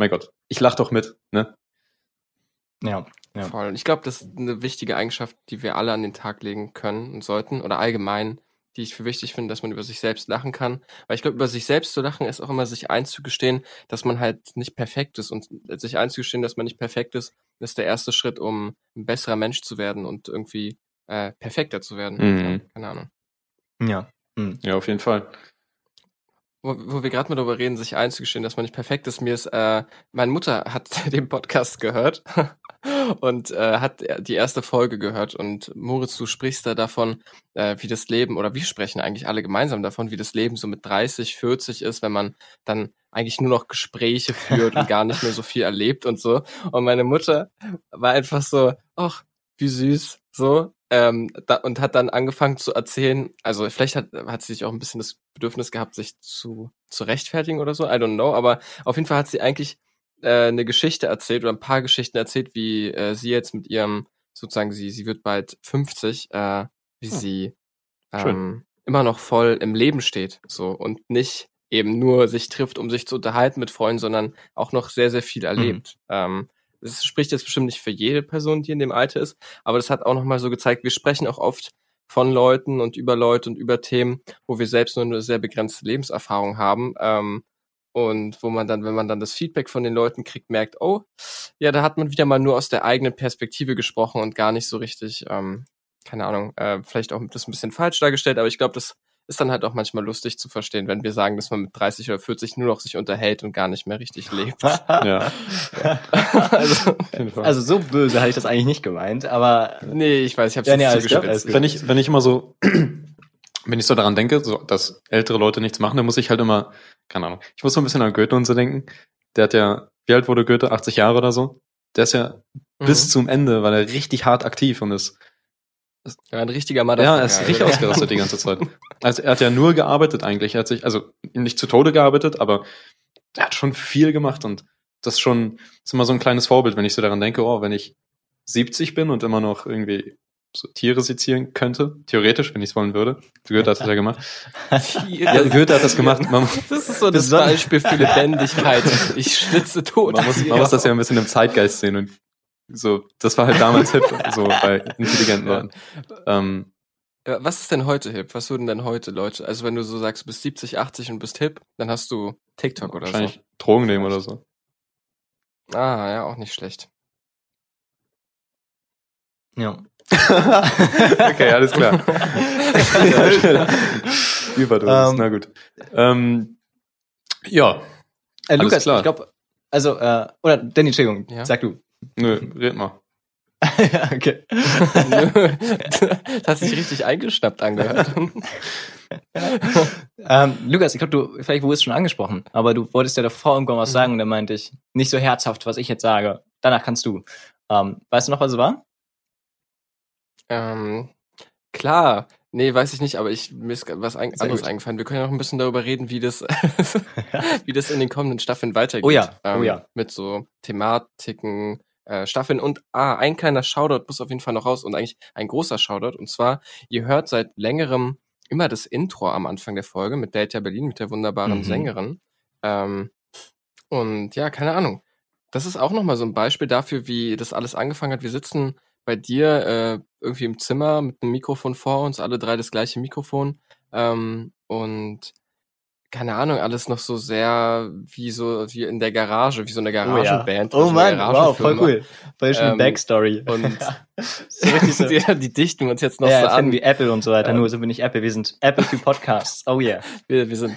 mein Gott, ich lach doch mit, ne? ja. Ja. Voll. Und ich glaube, das ist eine wichtige Eigenschaft, die wir alle an den Tag legen können und sollten. Oder allgemein, die ich für wichtig finde, dass man über sich selbst lachen kann. Weil ich glaube, über sich selbst zu lachen ist auch immer sich einzugestehen, dass man halt nicht perfekt ist. Und sich einzugestehen, dass man nicht perfekt ist, ist der erste Schritt, um ein besserer Mensch zu werden und irgendwie äh, perfekter zu werden. Mhm. Keine Ahnung. ja. Hm. Ja, auf jeden Fall. Wo, wo wir gerade mal darüber reden, sich einzugestehen, dass man nicht perfekt ist. Mir ist, äh, meine Mutter hat [LAUGHS] den Podcast gehört [LAUGHS] und äh, hat die erste Folge gehört. Und Moritz, du sprichst da davon, äh, wie das Leben, oder wir sprechen eigentlich alle gemeinsam davon, wie das Leben so mit 30, 40 ist, wenn man dann eigentlich nur noch Gespräche führt und gar nicht mehr so viel erlebt und so. Und meine Mutter war einfach so, ach, wie süß, so. Ähm, da, und hat dann angefangen zu erzählen, also vielleicht hat, hat sie sich auch ein bisschen das Bedürfnis gehabt, sich zu, zu rechtfertigen oder so, I don't know, aber auf jeden Fall hat sie eigentlich äh, eine Geschichte erzählt oder ein paar Geschichten erzählt, wie äh, sie jetzt mit ihrem, sozusagen, sie, sie wird bald 50, äh, wie Hm. sie Schön. ähm, immer noch voll im Leben steht, so und nicht eben nur sich trifft, um sich zu unterhalten mit Freunden, sondern auch noch sehr, sehr viel erlebt. Ähm, das spricht jetzt bestimmt nicht für jede Person, die in dem Alter ist, aber das hat auch nochmal so gezeigt, wir sprechen auch oft von Leuten und über Leute und über Themen, wo wir selbst nur eine sehr begrenzte Lebenserfahrung haben. Ähm, und wo man dann, wenn man dann das Feedback von den Leuten kriegt, merkt, oh, ja, da hat man wieder mal nur aus der eigenen Perspektive gesprochen und gar nicht so richtig, ähm, keine Ahnung, äh, vielleicht auch das ein bisschen falsch dargestellt, aber ich glaube, das ist dann halt auch manchmal lustig zu verstehen, wenn wir sagen, dass man mit 30 oder 40 nur noch sich unterhält und gar nicht mehr richtig lebt. [LAUGHS] Ja, also. [LAUGHS] Also so böse hatte ich das eigentlich nicht gemeint, aber nee, ich weiß, ich habe Ja, nee, jetzt alles gut, zugespitzt. wenn ich, wenn ich immer so, [CLEARS THROAT] wenn ich so daran denke, so, dass ältere Leute nichts machen, dann muss ich halt immer, keine Ahnung, ich muss so ein bisschen an Goethe und so denken. Der hat ja, wie alt wurde Goethe? 80 Jahre oder so? Der ist ja Mhm. bis zum Ende, war er richtig hart aktiv und ist, ja, ein richtiger Mann. ja, er ist richtig ausgerastet die ganze Zeit. Also er hat ja nur gearbeitet eigentlich. Er hat sich, also nicht zu Tode gearbeitet, aber er hat schon viel gemacht und das ist schon, ist immer so ein kleines Vorbild, wenn ich so daran denke, oh, wenn ich 70 bin und immer noch irgendwie so Tiere sezieren könnte, theoretisch, wenn ich es wollen würde. Goethe hat das ja gemacht. Ja, Goethe hat das gemacht. Man, [LAUGHS] Das ist so das Beson- Beispiel für Lebendigkeit. Ich schlitze tot. man, muss, man muss das ja ein bisschen im Zeitgeist sehen und so, das war halt damals hip, [LAUGHS] so bei intelligenten Ja. Leuten. Ähm, Ja, Was ist denn heute hip? Was würden denn heute Leute? Also wenn du so sagst, du bist 70, 80 und bist hip, dann hast du TikTok oder wahrscheinlich Drogen nehmen oder so. so. Ah, ja, auch nicht schlecht. ja. [LAUGHS] okay, alles klar. [LAUGHS] Überdosis, Ähm. na gut. Ähm, ja, Äh, Alles Lukas, klar. ich glaube, also, äh, oder Danny, Entschuldigung, Ja? sag du. Nö, red mal. [LAUGHS] okay. Nö, das hat sich richtig eingeschnappt angehört. ähm, Lukas, ich glaube, du, vielleicht wurdest du schon angesprochen, aber du wolltest ja davor irgendwann was sagen und dann meinte ich, nicht so herzhaft, was ich jetzt sage. Danach kannst du. Ähm, weißt du noch, was es war? ähm, klar. Nee, weiß ich nicht, aber ich, mir ist was ein, anderes gut. eingefallen. Wir können ja noch ein bisschen darüber reden, wie das, [LAUGHS] wie das in den kommenden Staffeln weitergeht. Oh ja, oh ähm, ja. Mit so Thematiken, äh, Staffeln und ah, ein kleiner Shoutout muss auf jeden Fall noch raus und eigentlich ein großer Shoutout. Und zwar, ihr hört seit längerem immer das Intro am Anfang der Folge mit Delta Berlin, mit der wunderbaren Mhm. Sängerin. Ähm, und ja, keine Ahnung. Das ist auch nochmal so ein Beispiel dafür, wie das alles angefangen hat. Wir sitzen bei dir äh, irgendwie im Zimmer mit einem Mikrofon vor uns, alle drei das gleiche Mikrofon. Ähm, und keine Ahnung, alles noch so sehr wie so wie in der Garage, wie so eine Garagenband. Oh, oder so eine Mann, wow, voll cool. Voll schön Ähm, Backstory. Und [LAUGHS] so so. [LAUGHS] die, die dichten uns jetzt noch ja, so an. wie Apple und so weiter. Ähm. Nur sind wir nicht Apple, wir sind Apple für Podcasts. Oh yeah. [LAUGHS] Wir, wir sind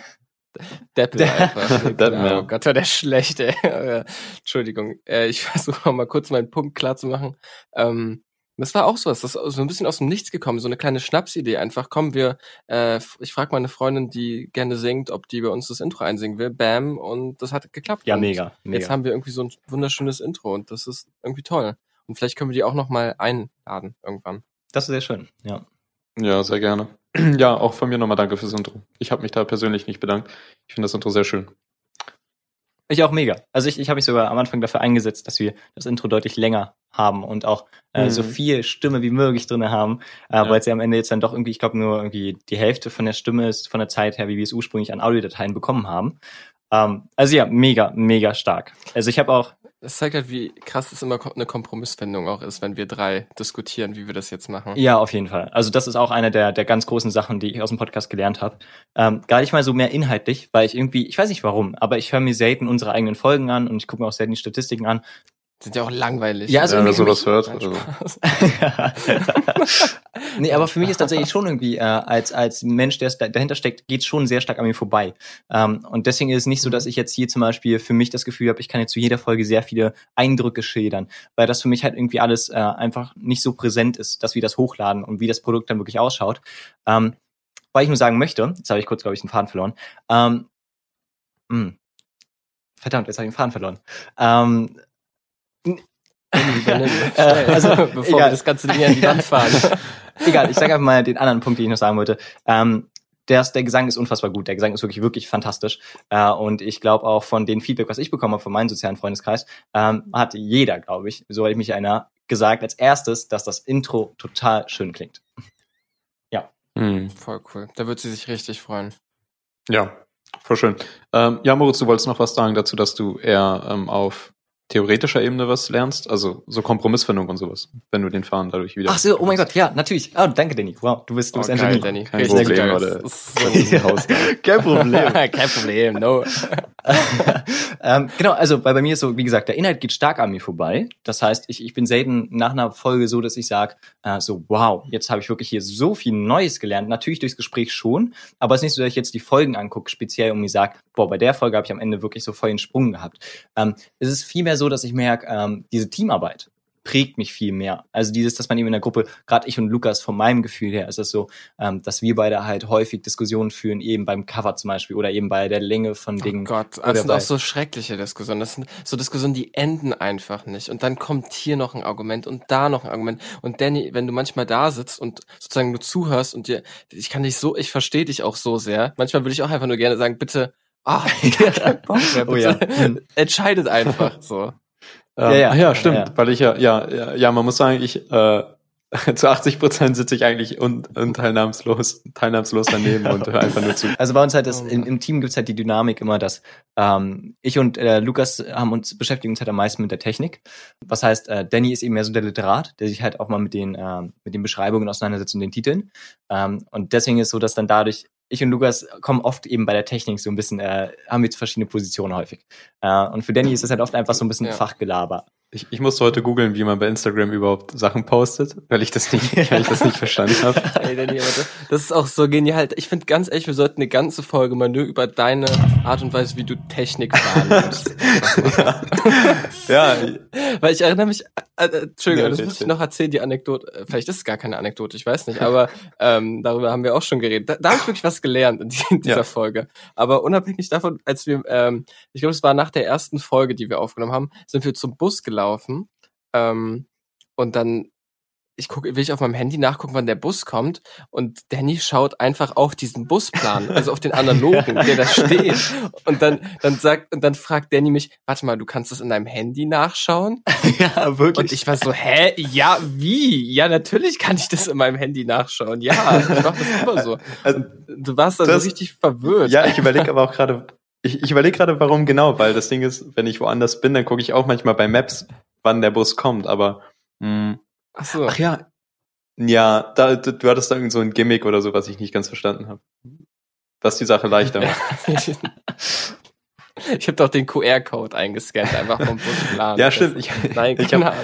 Deppel einfach. Deppen, ja. oh Gott, war der schlecht, ey. Äh, Entschuldigung. Äh, ich versuche mal kurz meinen Punkt klar zu machen. Ähm, das war auch sowas, das ist so ein bisschen aus dem Nichts gekommen, so eine kleine Schnapsidee. Einfach kommen wir, äh, ich frage meine Freundin, die gerne singt, ob die bei uns das Intro einsingen will. Bam, und das hat geklappt. Ja, mega. mega. Jetzt haben wir irgendwie so ein wunderschönes Intro und das ist irgendwie toll. Und vielleicht können wir die auch noch mal einladen irgendwann. das ist sehr schön. Ja. Ja, sehr gerne. [CLEARS THROAT] Ja, auch von mir nochmal danke fürs Intro. Ich habe mich da persönlich nicht bedankt. Ich finde das Intro sehr schön. Ich auch mega. Also ich, ich habe mich sogar am Anfang dafür eingesetzt, dass wir das Intro deutlich länger haben und auch äh, Mhm. so viel Stimme wie möglich drinne haben, äh, Ja. weil ja am Ende jetzt dann doch irgendwie, ich glaube, nur irgendwie die Hälfte von der Stimme ist von der Zeit her, wie wir es ursprünglich an Audiodateien bekommen haben. Ähm, also ja, mega, mega stark. Also ich habe auch, Es zeigt halt, wie krass es immer eine Kompromissfindung auch ist, wenn wir drei diskutieren, wie wir das jetzt machen. ja, auf jeden Fall. Also das ist auch eine der, der ganz großen Sachen, die ich aus dem Podcast gelernt habe. Ähm, gar nicht mal so mehr inhaltlich, weil ich irgendwie, ich weiß nicht warum, aber ich höre mir selten unsere eigenen Folgen an und ich gucke mir auch selten die Statistiken an. Sind ja auch langweilig. Ja, also Ja, irgendwie sowas hört. Also. [LAUGHS] Nee, aber für mich ist tatsächlich schon irgendwie, äh, als, als Mensch, der dahinter steckt, geht schon sehr stark an mir vorbei. Ähm, und deswegen ist es nicht so, dass ich jetzt hier zum Beispiel für mich das Gefühl habe, ich kann jetzt zu jeder Folge sehr viele Eindrücke schildern, weil das für mich halt irgendwie alles äh, einfach nicht so präsent ist, dass wir das hochladen und wie das Produkt dann wirklich ausschaut. Ähm, weil ich nur sagen möchte, jetzt habe ich kurz, glaube ich, den Faden verloren. Ähm, mh. Verdammt, jetzt habe ich den Faden verloren. Ähm. [LAUGHS] Äh, also, [LAUGHS] Bevor egal. wir das ganze Ding an die Wand fahren. [LAUGHS] Egal, ich sage einfach mal den anderen Punkt, den ich noch sagen wollte. Ähm, der, der Gesang ist unfassbar gut. Der Gesang ist wirklich, wirklich fantastisch. Äh, und ich glaube auch von den Feedback, was ich bekommen habe von meinem sozialen Freundeskreis, ähm, hat jeder, glaube ich, soweit ich mich erinnere, gesagt als erstes, dass das Intro total schön klingt. Hm. Voll cool. Da wird sie sich richtig freuen. Ja, voll schön. Ähm, ja, Moritz, du wolltest noch was sagen dazu, dass du eher ähm, auf theoretischer Ebene was lernst, also so Kompromissfindung und sowas, wenn du den Fahren dadurch wieder. Ach so, oh mein Gott, ja, natürlich. Oh, danke, Danny. Wow, du bist, du Oh, bist ein geil. Danny. Kein Problem. [LAUGHS] [LAUGHS] Kein Problem, no. [LAUGHS] ähm, genau, also weil bei mir ist so, wie gesagt, der Inhalt geht stark an mir vorbei. Das heißt, ich, ich bin selten nach einer Folge so, dass ich sage, äh, so, wow, jetzt habe ich wirklich hier so viel Neues gelernt. Natürlich durchs Gespräch schon, aber es ist nicht so, dass ich jetzt die Folgen angucke, speziell und mir sage, boah, bei der Folge habe ich am Ende wirklich so voll den Sprung gehabt. Ähm, es ist vielmehr so, dass ich merke, ähm, diese Teamarbeit prägt mich viel mehr. Also dieses, dass man eben in der Gruppe, gerade ich und Lukas, von meinem Gefühl her, ist es so, ähm, dass wir beide halt häufig Diskussionen führen, eben beim Cover zum Beispiel oder eben bei der Länge von Oh Dingen. Gott, Oder das sind auch so schreckliche Diskussionen. Das sind so Diskussionen, die enden einfach nicht. Und dann kommt hier noch ein Argument und da noch ein Argument. Und Danny, wenn du manchmal da sitzt und sozusagen nur zuhörst und dir, ich kann dich so, ich verstehe dich auch so sehr. Manchmal würde ich auch einfach nur gerne sagen, bitte, ah, kein Bock mehr, bitte. Oh ja. Entscheidet einfach so. Ähm, Ja, ja. ach ja, stimmt, Ja, ja. weil ich ja, ja, ja, ja, man muss sagen, ich äh, [LAUGHS] zu 80 Prozent sitze ich eigentlich un, unteilnahmslos, teilnahmslos daneben und höre einfach nur zu. [LAUGHS] Also bei uns halt das, Oh. im, im Team gibt's halt die Dynamik immer, dass ähm, ich und äh, Lukas haben uns beschäftigen uns halt am meisten mit der Technik. Was heißt, äh, Danny ist eben mehr so der Literat, der sich halt auch mal mit den ähm, mit den Beschreibungen auseinandersetzt und den Titeln. Ähm, und deswegen ist so, dass dann dadurch ich und Lukas kommen oft eben bei der Technik so ein bisschen, äh, haben wir verschiedene Positionen häufig. Äh, und für Danny ist es halt oft einfach so ein bisschen Ja. Fachgelaber. Ich, ich musste heute googeln, wie man bei Instagram überhaupt Sachen postet, weil ich das nicht, weil ich das nicht [LAUGHS] verstanden habe. Ey, Danny, das, das ist auch so genial. Ich finde ganz ehrlich, wir sollten eine ganze Folge mal nur über deine Art und Weise, wie du Technik wahrnimmst. [LAUGHS] Ja, [LAUGHS] Weil ich erinnere mich, äh, äh, Entschuldigung, Ja, das muss ich noch erzählen, die Anekdote. Äh, Vielleicht ist es gar keine Anekdote, ich weiß nicht, aber ähm, darüber haben wir auch schon geredet. Da, da habe ich wirklich was gelernt in, die, in dieser Ja. Folge. Aber unabhängig davon, als wir, ähm, ich glaube, es war nach der ersten Folge, die wir aufgenommen haben, sind wir zum Bus gelaufen ähm, und dann ich gucke, will ich auf meinem Handy nachgucken, wann der Bus kommt und Danny schaut einfach auf diesen Busplan, also auf den [LAUGHS] analogen, der da steht und dann dann sagt und dann fragt Danny mich, warte mal, du kannst das in deinem Handy nachschauen? [LAUGHS] ja, wirklich. Und ich war so, hä? Ja, wie? Ja, natürlich kann ich das in meinem Handy nachschauen. Ja, ich mach das immer so. also, Du warst da so richtig verwirrt. ja, ich überlege aber auch gerade, ich, ich überlege gerade, warum genau, weil das Ding ist, wenn ich woanders bin, dann gucke ich auch manchmal bei Maps, wann der Bus kommt, aber mh, Ach so. ach ja, ja, da, du, du hattest da irgend so ein Gimmick oder so, was ich nicht ganz verstanden habe. Was die Sache leichter macht. [LAUGHS] Ich habe doch den QR-Code eingescannt, einfach vom Busplan. [LAUGHS] Ja, stimmt. Ich, Nein, ich genau. habe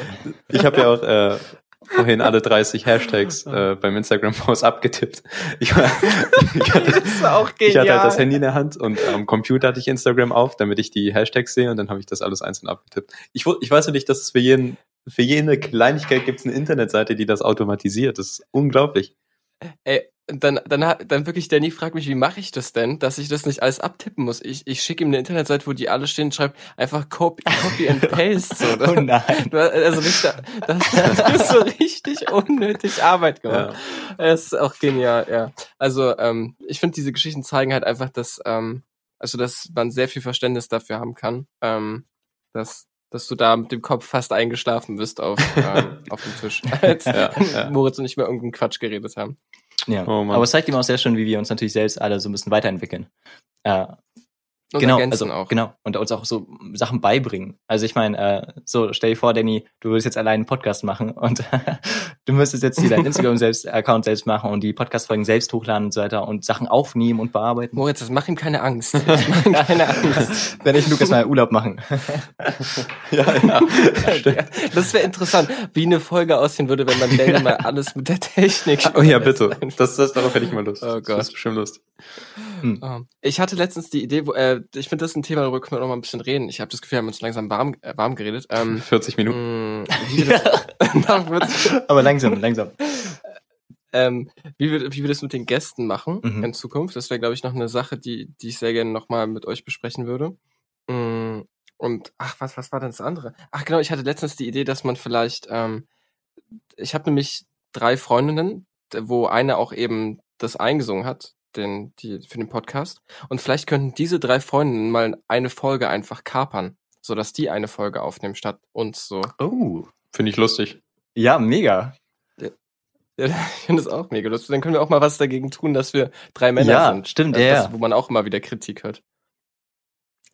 ich hab ja auch äh, vorhin alle 30 Hashtags [LAUGHS] äh, beim Instagram-Post abgetippt. Ich, war, [LAUGHS] ich, hatte, ich hatte halt das Handy in der Hand und am Computer hatte ich Instagram auf, damit ich die Hashtags sehe und dann habe ich das alles einzeln abgetippt. Ich, ich weiß nicht, dass es für jeden, für jede Kleinigkeit gibt es eine Internetseite, die das automatisiert. Das ist unglaublich. Ey, dann, dann, dann wirklich, Danny fragt mich, wie mache ich das denn, dass ich das nicht alles abtippen muss? Ich, ich schicke ihm eine Internetseite, wo die alle stehen und schreibe einfach Copy, Copy and [LAUGHS] Paste. So. oh nein. Also nicht, da- das, das ist so richtig unnötig Arbeit gemacht. Das ist auch genial, ja. Also ähm, ich finde, diese Geschichten zeigen halt einfach, dass ähm, Also, dass man sehr viel Verständnis dafür haben kann, ähm, dass, dass du da mit dem Kopf fast eingeschlafen bist auf, ähm, [LAUGHS] auf dem Tisch, [LAUGHS] als Ja, ja. Moritz und ich mehr irgendeinen Quatsch geredet haben. Ja. Oh. Aber es zeigt ihm auch sehr schön, wie wir uns natürlich selbst alle so ein bisschen weiterentwickeln. Äh, Und genau, ergänzen also, auch. genau. Und uns auch so Sachen beibringen. Also ich meine, äh, so stell dir vor, Danny, du würdest jetzt allein einen Podcast machen und [LAUGHS] du müsstest jetzt hier deinen [LAUGHS] Instagram-Account selbst machen und die Podcast-Folgen selbst hochladen und so weiter und Sachen aufnehmen und bearbeiten. Moritz, das mach ihm keine Angst. [LAUGHS] Das mach ihm keine Angst. Wenn ich Lukas mal Urlaub machen. ja, ja. Das wäre interessant, wie eine Folge aussehen würde, wenn man Daniel mal alles mit der Technik. Oh ja, bitte. Das, das, darauf hätte ich mal Lust. Oh Gott. Das ist bestimmt Lust. Ähm, Ich hatte letztens die Idee, wo, äh, ich finde, das ist ein Thema, darüber können wir noch mal ein bisschen reden. Ich habe das Gefühl, wir haben uns langsam warm, äh, warm geredet. Ähm, [LAUGHS] 40 Minuten. mh, wir das, Nach 40 [LAUGHS] Aber langsam, langsam. ähm, wie, wir, wie wir das mit den Gästen machen Mhm. in Zukunft. Das wäre, glaube ich, noch eine Sache, die, die ich sehr gerne noch mal mit euch besprechen würde. Mm, Und ach, was, was war denn das andere? Ach genau, ich hatte letztens die Idee, dass man vielleicht, ähm, ich habe nämlich drei Freundinnen, wo eine auch eben das eingesungen hat, den, die, für den Podcast. Und vielleicht könnten diese drei Freundinnen mal eine Folge einfach kapern, sodass die eine Folge aufnehmen statt uns so. Oh. Finde ich lustig. Ja, mega. Ja, [LAUGHS] ich finde das auch mega lustig. Dann können wir auch mal was dagegen tun, dass wir drei Männer Ja, sind. stimmt, Äh, ja, das, ja. Wo man auch immer wieder Kritik hört.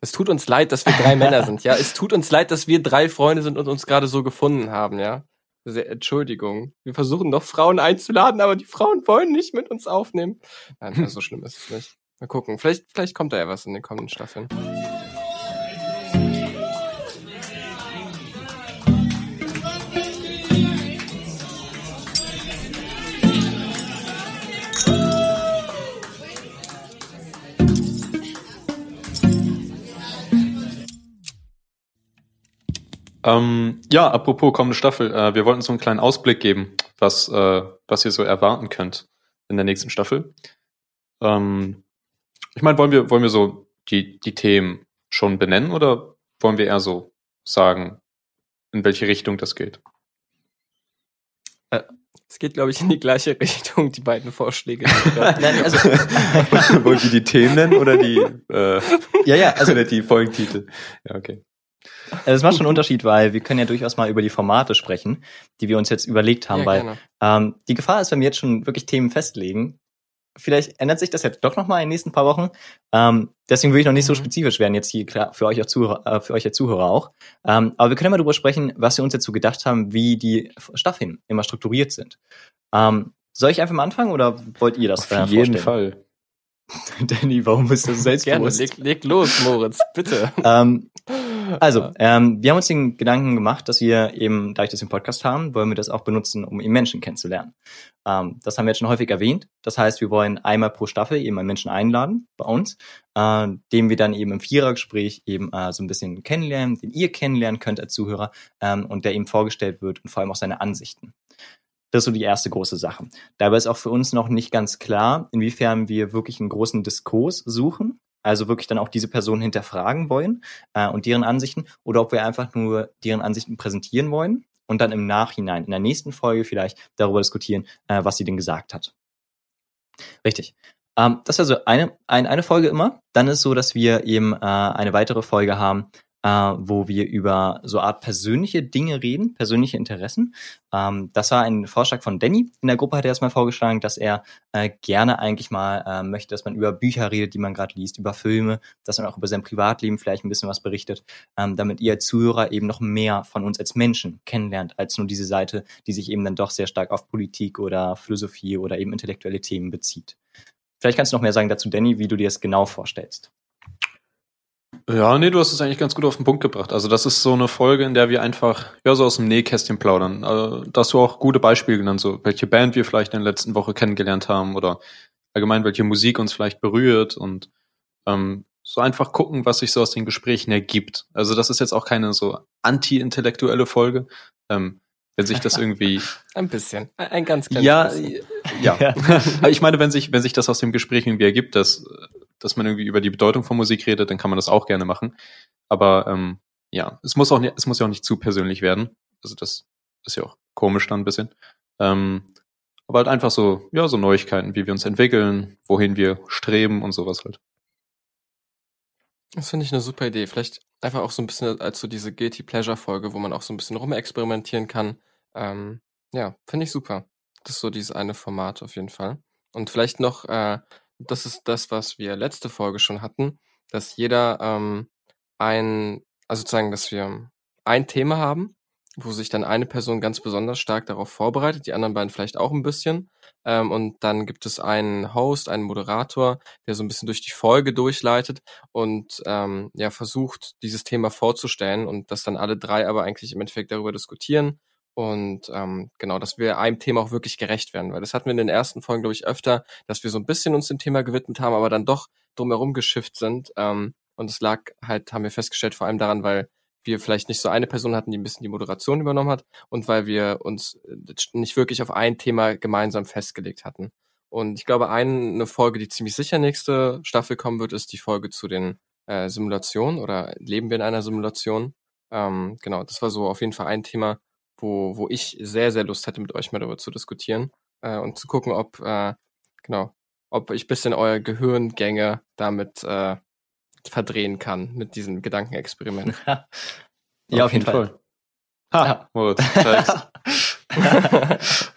Es tut uns leid, dass wir drei [LAUGHS] Männer sind, ja. Es tut uns leid, dass wir drei Freunde sind und uns gerade so gefunden haben, ja. Entschuldigung. Wir versuchen doch Frauen einzuladen, aber die Frauen wollen nicht mit uns aufnehmen. Nein, so schlimm ist es nicht. Mal gucken. Vielleicht, vielleicht kommt da ja was in den kommenden Staffeln. Ähm, ja, apropos kommende Staffel. Äh, wir wollten so einen kleinen Ausblick geben, was, äh, was ihr so erwarten könnt in der nächsten Staffel. Ähm, ich meine, wollen wir, wollen wir so die, die Themen schon benennen oder wollen wir eher so sagen, in welche Richtung das geht? Es geht, glaube ich, in die gleiche [LAUGHS] Richtung, die beiden Vorschläge. [LAUGHS] Nein, also, [LAUGHS] wollen wir die Themen nennen oder die, äh, ja, ja, also oder die Folgentitel? Ja, okay. Also es macht schon einen Unterschied, weil wir können ja durchaus mal über die Formate sprechen, die wir uns jetzt überlegt haben, ja, weil gerne. ähm, die Gefahr ist, wenn wir jetzt schon wirklich Themen festlegen, vielleicht ändert sich das jetzt doch noch mal in den nächsten paar Wochen. Ähm, deswegen will ich noch nicht so Mhm. spezifisch werden jetzt hier klar für euch als Zuhörer, äh, für euch als Zuhörer auch. Ähm, aber wir können mal darüber sprechen, was wir uns jetzt so gedacht haben, wie die Staffeln immer strukturiert sind. Ähm, soll ich einfach mal anfangen oder wollt ihr das äh, vorstellen? Fall. [LAUGHS] Danny, warum bist du so Gerne, selbstbewusst? leg, leg los, Moritz, bitte. ähm, [LAUGHS] also, ähm, wir haben uns den Gedanken gemacht, dass wir eben, da ich das im Podcast haben, wollen wir das auch benutzen, um eben Menschen kennenzulernen. Ähm, das haben wir jetzt schon häufig erwähnt. Das heißt, wir wollen einmal pro Staffel eben einen Menschen einladen bei uns, äh, den wir dann eben im Vierergespräch eben äh, so ein bisschen kennenlernen, den ihr kennenlernen könnt als Zuhörer ähm, und der eben vorgestellt wird und vor allem auch seine Ansichten. Das ist so die erste große Sache. Dabei ist auch für uns noch nicht ganz klar, inwiefern wir wirklich einen großen Diskurs suchen, also wirklich dann auch diese Person hinterfragen wollen äh, und deren Ansichten, oder ob wir einfach nur deren Ansichten präsentieren wollen und dann im Nachhinein, in der nächsten Folge vielleicht darüber diskutieren, äh, was sie denn gesagt hat. Richtig. Ähm, das wäre so eine, ein, eine Folge immer. Dann ist so, dass wir eben äh, eine weitere Folge haben, äh, wo wir über so Art persönliche Dinge reden, persönliche Interessen. Ähm, das war ein Vorschlag von Danny. In der Gruppe hat er erstmal vorgeschlagen, dass er äh, gerne eigentlich mal äh, möchte, dass man über Bücher redet, die man gerade liest, über Filme, dass man auch über sein Privatleben vielleicht ein bisschen was berichtet, ähm, damit ihr als Zuhörer eben noch mehr von uns als Menschen kennenlernt, als nur diese Seite, die sich eben dann doch sehr stark auf Politik oder Philosophie oder eben intellektuelle Themen bezieht. Vielleicht kannst du noch mehr sagen dazu, Danny, wie du dir das genau vorstellst. Ja, nee, du hast es eigentlich ganz gut auf den Punkt gebracht. Also das ist so eine Folge, in der wir einfach ja so aus dem Nähkästchen plaudern. Äh, da hast du auch gute Beispiele genannt, so welche Band wir vielleicht in der letzten Woche kennengelernt haben oder allgemein welche Musik uns vielleicht berührt und ähm, so einfach gucken, was sich so aus den Gesprächen ergibt. Also das ist jetzt auch keine so anti-intellektuelle Folge. Ähm, wenn sich das [LAUGHS] irgendwie Ein bisschen. Ein, ganz kleines ja, bisschen. ja. [LAUGHS] Aber ich meine, wenn sich, wenn sich das aus dem Gespräch irgendwie ergibt, dass, dass man irgendwie über die Bedeutung von Musik redet, dann kann man das auch gerne machen. Aber ähm, ja, es muss auch nicht, es muss ja auch nicht zu persönlich werden. Also das ist ja auch komisch dann ein bisschen. Ähm, aber halt einfach so, ja, so Neuigkeiten, wie wir uns entwickeln, wohin wir streben und sowas halt. Das finde ich eine super Idee. Vielleicht einfach auch so ein bisschen als so diese Guilty Pleasure Folge, wo man auch so ein bisschen rumexperimentieren kann. Ähm, ja, finde ich super. Das ist so dieses eine Format auf jeden Fall. Und vielleicht noch, äh, das ist das, was wir letzte Folge schon hatten, dass jeder ähm, ein, also sozusagen, dass wir ein Thema haben wo sich dann eine Person ganz besonders stark darauf vorbereitet, die anderen beiden vielleicht auch ein bisschen. Ähm, und dann gibt es einen Host, einen Moderator, der so ein bisschen durch die Folge durchleitet und ähm, ja versucht, dieses Thema vorzustellen und dass dann alle drei aber eigentlich im Endeffekt darüber diskutieren. Und ähm, genau, dass wir einem Thema auch wirklich gerecht werden. Weil das hatten wir in den ersten Folgen, glaube ich, öfter, dass wir so ein bisschen uns dem Thema gewidmet haben, aber dann doch drumherum geschifft sind. Ähm, und es lag halt, haben wir festgestellt, vor allem daran, weil wir vielleicht nicht so eine Person hatten, die ein bisschen die Moderation übernommen hat und weil wir uns äh, nicht wirklich auf ein Thema gemeinsam festgelegt hatten. Und ich glaube, eine Folge, die ziemlich sicher nächste Staffel kommen wird, ist die Folge zu den äh, Simulationen oder leben wir in einer Simulation. Ähm, genau, das war so auf jeden Fall ein Thema, wo, wo ich sehr, sehr Lust hätte, mit euch mal darüber zu diskutieren äh, und zu gucken, ob, äh, genau, ob ich bisschen euer Gehirngänge damit äh, verdrehen kann mit diesem Gedankenexperiment. [LAUGHS] ja, auf, jeden Fall. Fall. Ha, ja. Moritz, [LAUGHS]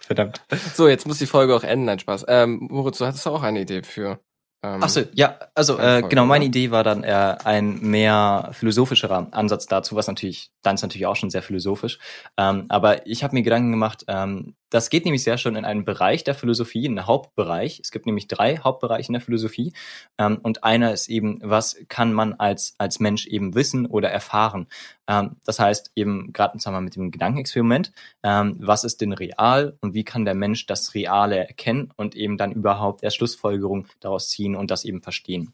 Verdammt. So, jetzt muss die Folge auch enden, nein, Spaß. Ähm, Moritz, du hattest auch eine Idee für ähm, Achso, ja, also äh, genau, meine Idee war dann äh, ein mehr philosophischerer Ansatz dazu, was natürlich, dann ist natürlich auch schon sehr philosophisch. Ähm, aber ich habe mir Gedanken gemacht, ähm, das geht nämlich sehr schon in einen Bereich der Philosophie, einen Hauptbereich. Es gibt nämlich drei Hauptbereiche in der Philosophie. Ähm, und einer ist eben, was kann man als, als Mensch eben wissen oder erfahren? Ähm, das heißt eben gerade sagen mit dem Gedankenexperiment, ähm, was ist denn real und wie kann der Mensch das Reale erkennen und eben dann überhaupt erst Schlussfolgerung daraus ziehen und das eben verstehen.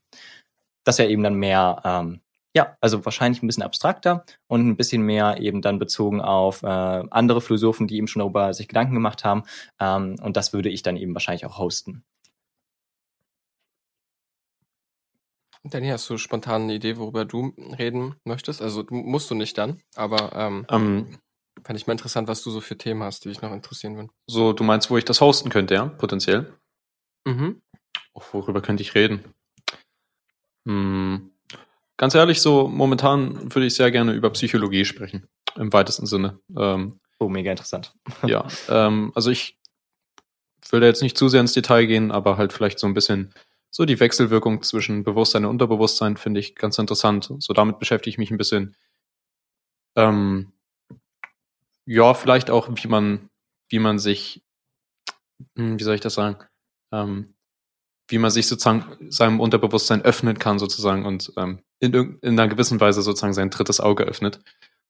Das wäre eben dann mehr ähm, ja, also wahrscheinlich ein bisschen abstrakter und ein bisschen mehr eben dann bezogen auf äh, andere Philosophen, die eben schon darüber sich Gedanken gemacht haben. Ähm, und das würde ich dann eben wahrscheinlich auch hosten. Danny, hast du spontan eine Idee, worüber du reden möchtest? Also musst du nicht dann, aber ähm, ähm, fand ich mal interessant, was du so für Themen hast, die dich noch interessieren würden. So, du meinst, wo ich das hosten könnte, ja, potenziell? Mhm. Oh, worüber könnte ich reden? Hm. Ganz ehrlich, so momentan würde ich sehr gerne über Psychologie sprechen, im weitesten Sinne. Ähm, oh, mega interessant. [LAUGHS] ja, ähm, also ich will da jetzt nicht zu sehr ins Detail gehen, aber halt vielleicht so ein bisschen so die Wechselwirkung zwischen Bewusstsein und Unterbewusstsein finde ich ganz interessant. So damit beschäftige ich mich ein bisschen. Ähm, ja, vielleicht auch, wie man, wie man sich, hm, wie soll ich das sagen, ähm, wie man sich sozusagen seinem Unterbewusstsein öffnen kann sozusagen und ähm, in, in einer gewissen Weise sozusagen sein drittes Auge öffnet.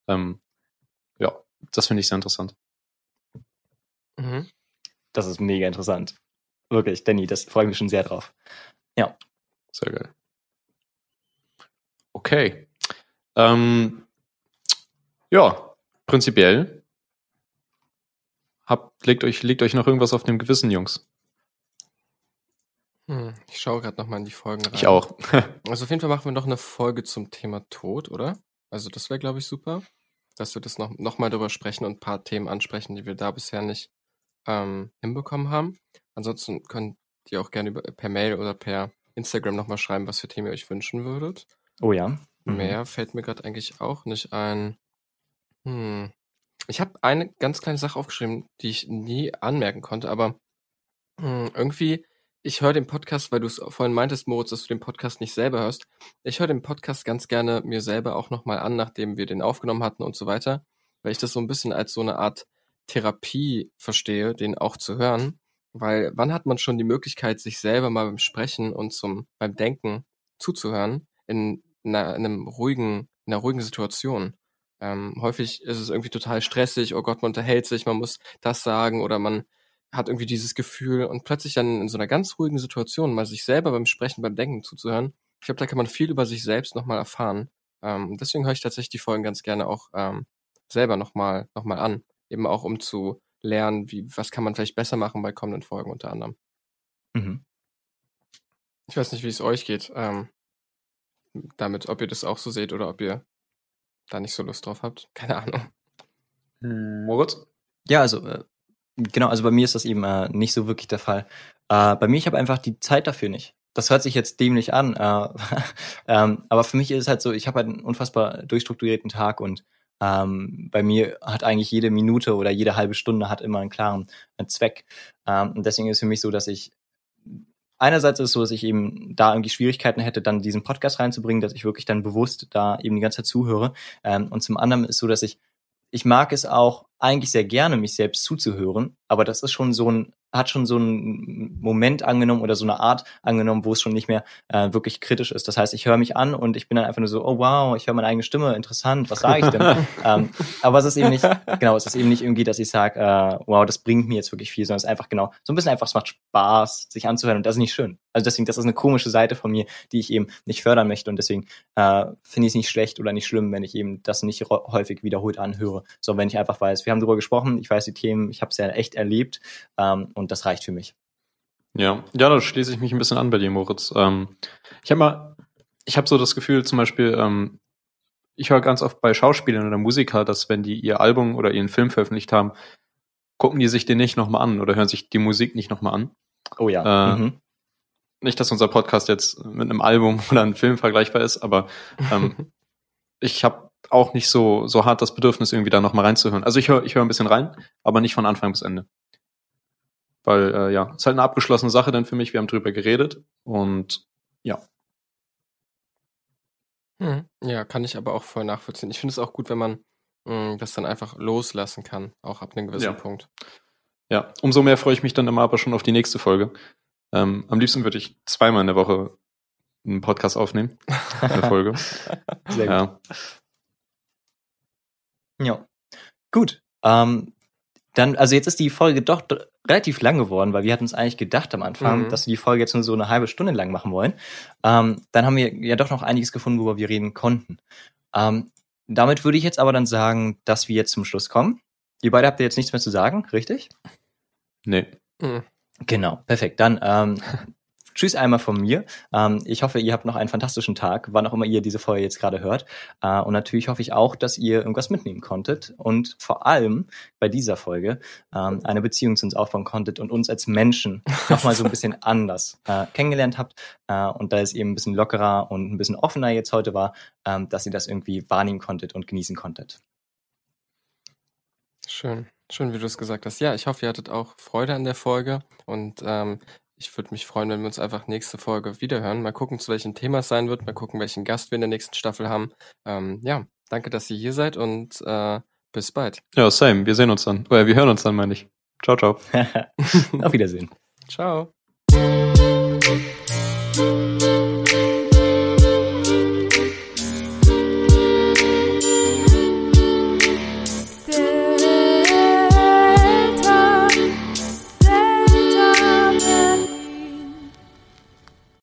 Ähm, ja, das finde ich sehr interessant. Mhm. Das ist mega interessant. Wirklich, Danny, das freue ich mich schon sehr drauf. Ja. Sehr geil. Okay. Ähm, ja, prinzipiell habt, legt euch, legt euch noch irgendwas auf dem Gewissen, Jungs. Hm, ich schaue gerade nochmal in die Folgen rein. Ich auch. [LAUGHS] also auf jeden Fall machen wir noch eine Folge zum Thema Tod, oder? Also das wäre, glaube ich, super, dass wir das noch, noch mal drüber sprechen und ein paar Themen ansprechen, die wir da bisher nicht ähm, hinbekommen haben. Ansonsten könnt ihr auch gerne über, per Mail oder per Instagram nochmal schreiben, was für Themen ihr euch wünschen würdet. Oh ja. Mhm. Mehr fällt mir gerade eigentlich auch nicht ein. Hm. Ich habe eine ganz kleine Sache aufgeschrieben, die ich nie anmerken konnte, aber hm, irgendwie ich höre den Podcast, weil du es vorhin meintest, Moritz, dass du den Podcast nicht selber hörst. Ich höre den Podcast ganz gerne mir selber auch nochmal an, nachdem wir den aufgenommen hatten und so weiter, weil ich das so ein bisschen als so eine Art Therapie verstehe, den auch zu hören. Weil wann hat man schon die Möglichkeit, sich selber mal beim Sprechen und zum, beim Denken zuzuhören in einer, in einem ruhigen, in einer ruhigen Situation? Ähm, häufig ist es irgendwie total stressig, oh Gott, man unterhält sich, man muss das sagen oder man hat irgendwie dieses Gefühl und plötzlich dann in so einer ganz ruhigen Situation mal sich selber beim Sprechen, beim Denken zuzuhören. Ich glaube, da kann man viel über sich selbst nochmal erfahren. Ähm, deswegen höre ich tatsächlich die Folgen ganz gerne auch ähm, selber nochmal noch mal an. Eben auch, um zu lernen, wie, was kann man vielleicht besser machen bei kommenden Folgen unter anderem. Mhm. Ich weiß nicht, wie es euch geht, ähm, damit, ob ihr das auch so seht oder ob ihr da nicht so Lust drauf habt. Keine Ahnung. Moritz? Ja, also äh, Genau, also bei mir ist das eben äh, nicht so wirklich der Fall. Äh, bei mir, ich habe einfach die Zeit dafür nicht. das hört sich jetzt dämlich an, äh, [LAUGHS] ähm, aber für mich ist es halt so, ich habe halt einen unfassbar durchstrukturierten Tag und ähm, bei mir hat eigentlich jede Minute oder jede halbe Stunde hat immer einen klaren äh, Zweck. Ähm, und deswegen ist es für mich so, dass ich einerseits ist es so, dass ich eben da irgendwie Schwierigkeiten hätte, dann diesen Podcast reinzubringen, dass ich wirklich dann bewusst da eben die ganze Zeit zuhöre. Ähm, und zum anderen ist es so, dass ich ich mag es auch eigentlich sehr gerne, mich selbst zuzuhören, aber das ist schon so ein hat schon so einen Moment angenommen oder so eine Art angenommen, wo es schon nicht mehr äh, wirklich kritisch ist. Das heißt, ich höre mich an und ich bin dann einfach nur so, oh wow, ich höre meine eigene Stimme, interessant, was sage ich denn? [LAUGHS] ähm, aber es ist eben nicht, genau, es ist eben nicht irgendwie, dass ich sage, äh, wow, das bringt mir jetzt wirklich viel, sondern es ist einfach genau, so ein bisschen einfach, es macht Spaß, sich anzuhören und das ist nicht schön. Also deswegen, das ist eine komische Seite von mir, die ich eben nicht fördern möchte und deswegen äh, finde ich es nicht schlecht oder nicht schlimm, wenn ich eben das nicht häufig wiederholt anhöre, sondern wenn ich einfach weiß, wir haben darüber gesprochen, ich weiß die Themen, ich habe es ja echt erlebt ähm, und das reicht für mich. Ja, ja, da schließe ich mich ein bisschen an bei dir, Moritz. Ähm, ich habe mal, ich habe so das Gefühl, zum Beispiel, ähm, ich höre ganz oft bei Schauspielern oder Musikern, dass wenn die ihr Album oder ihren Film veröffentlicht haben, gucken die sich den nicht nochmal an oder hören sich die Musik nicht nochmal an. Oh ja. Äh, mhm. Nicht, dass unser Podcast jetzt mit einem Album [LAUGHS] oder einem Film vergleichbar ist, aber ähm, [LAUGHS] ich habe auch nicht so, so hart das Bedürfnis, irgendwie da nochmal reinzuhören. Also ich höre ich hör ein bisschen rein, aber nicht von Anfang bis Ende. Weil, äh, ja, ist halt eine abgeschlossene Sache dann für mich. Wir haben drüber geredet und ja. Hm, ja, kann ich aber auch voll nachvollziehen. Ich finde es auch gut, wenn man mh, hm, das dann einfach loslassen kann, auch ab einem gewissen ja. Punkt. Ja, umso mehr freue ich mich dann immer aber schon auf die nächste Folge. Ähm, am liebsten würde ich zweimal in der Woche einen Podcast aufnehmen. Eine [LAUGHS] Folge. Sehr gut. Ja. ja. Gut. Ähm, dann, also jetzt ist die Folge doch relativ lang geworden, weil wir hatten uns eigentlich gedacht am Anfang, mhm. dass wir die Folge jetzt nur so eine halbe Stunde lang machen wollen. Ähm, dann haben wir ja doch noch einiges gefunden, worüber wir reden konnten. Ähm, damit würde ich jetzt aber dann sagen, dass wir jetzt zum Schluss kommen. Ihr beide habt ihr jetzt nichts mehr zu sagen, richtig? Nee. Mhm. Genau, perfekt. Dann ähm, Tschüss einmal von mir. Ähm, ich hoffe, ihr habt noch einen fantastischen Tag, wann auch immer ihr diese Folge jetzt gerade hört. Äh, und natürlich hoffe ich auch, dass ihr irgendwas mitnehmen konntet und vor allem bei dieser Folge ähm, eine Beziehung zu uns aufbauen konntet und uns als Menschen [LAUGHS] nochmal so ein bisschen anders äh, kennengelernt habt. Äh, und da es eben ein bisschen lockerer und ein bisschen offener jetzt heute war, ähm, dass ihr das irgendwie wahrnehmen konntet und genießen konntet. Schön. Schön, wie du es gesagt hast. Ja, ich hoffe, ihr hattet auch Freude an der Folge und ähm, ich würde mich freuen, wenn wir uns einfach nächste Folge wiederhören. Mal gucken, zu welchem Thema es sein wird. Mal gucken, welchen Gast wir in der nächsten Staffel haben. Ähm, ja, danke, dass ihr hier seid und äh, bis bald. Ja, same. Wir sehen uns dann. Oder wir hören uns dann, meine ich. Ciao, ciao. [LAUGHS] Auf Wiedersehen. Ciao.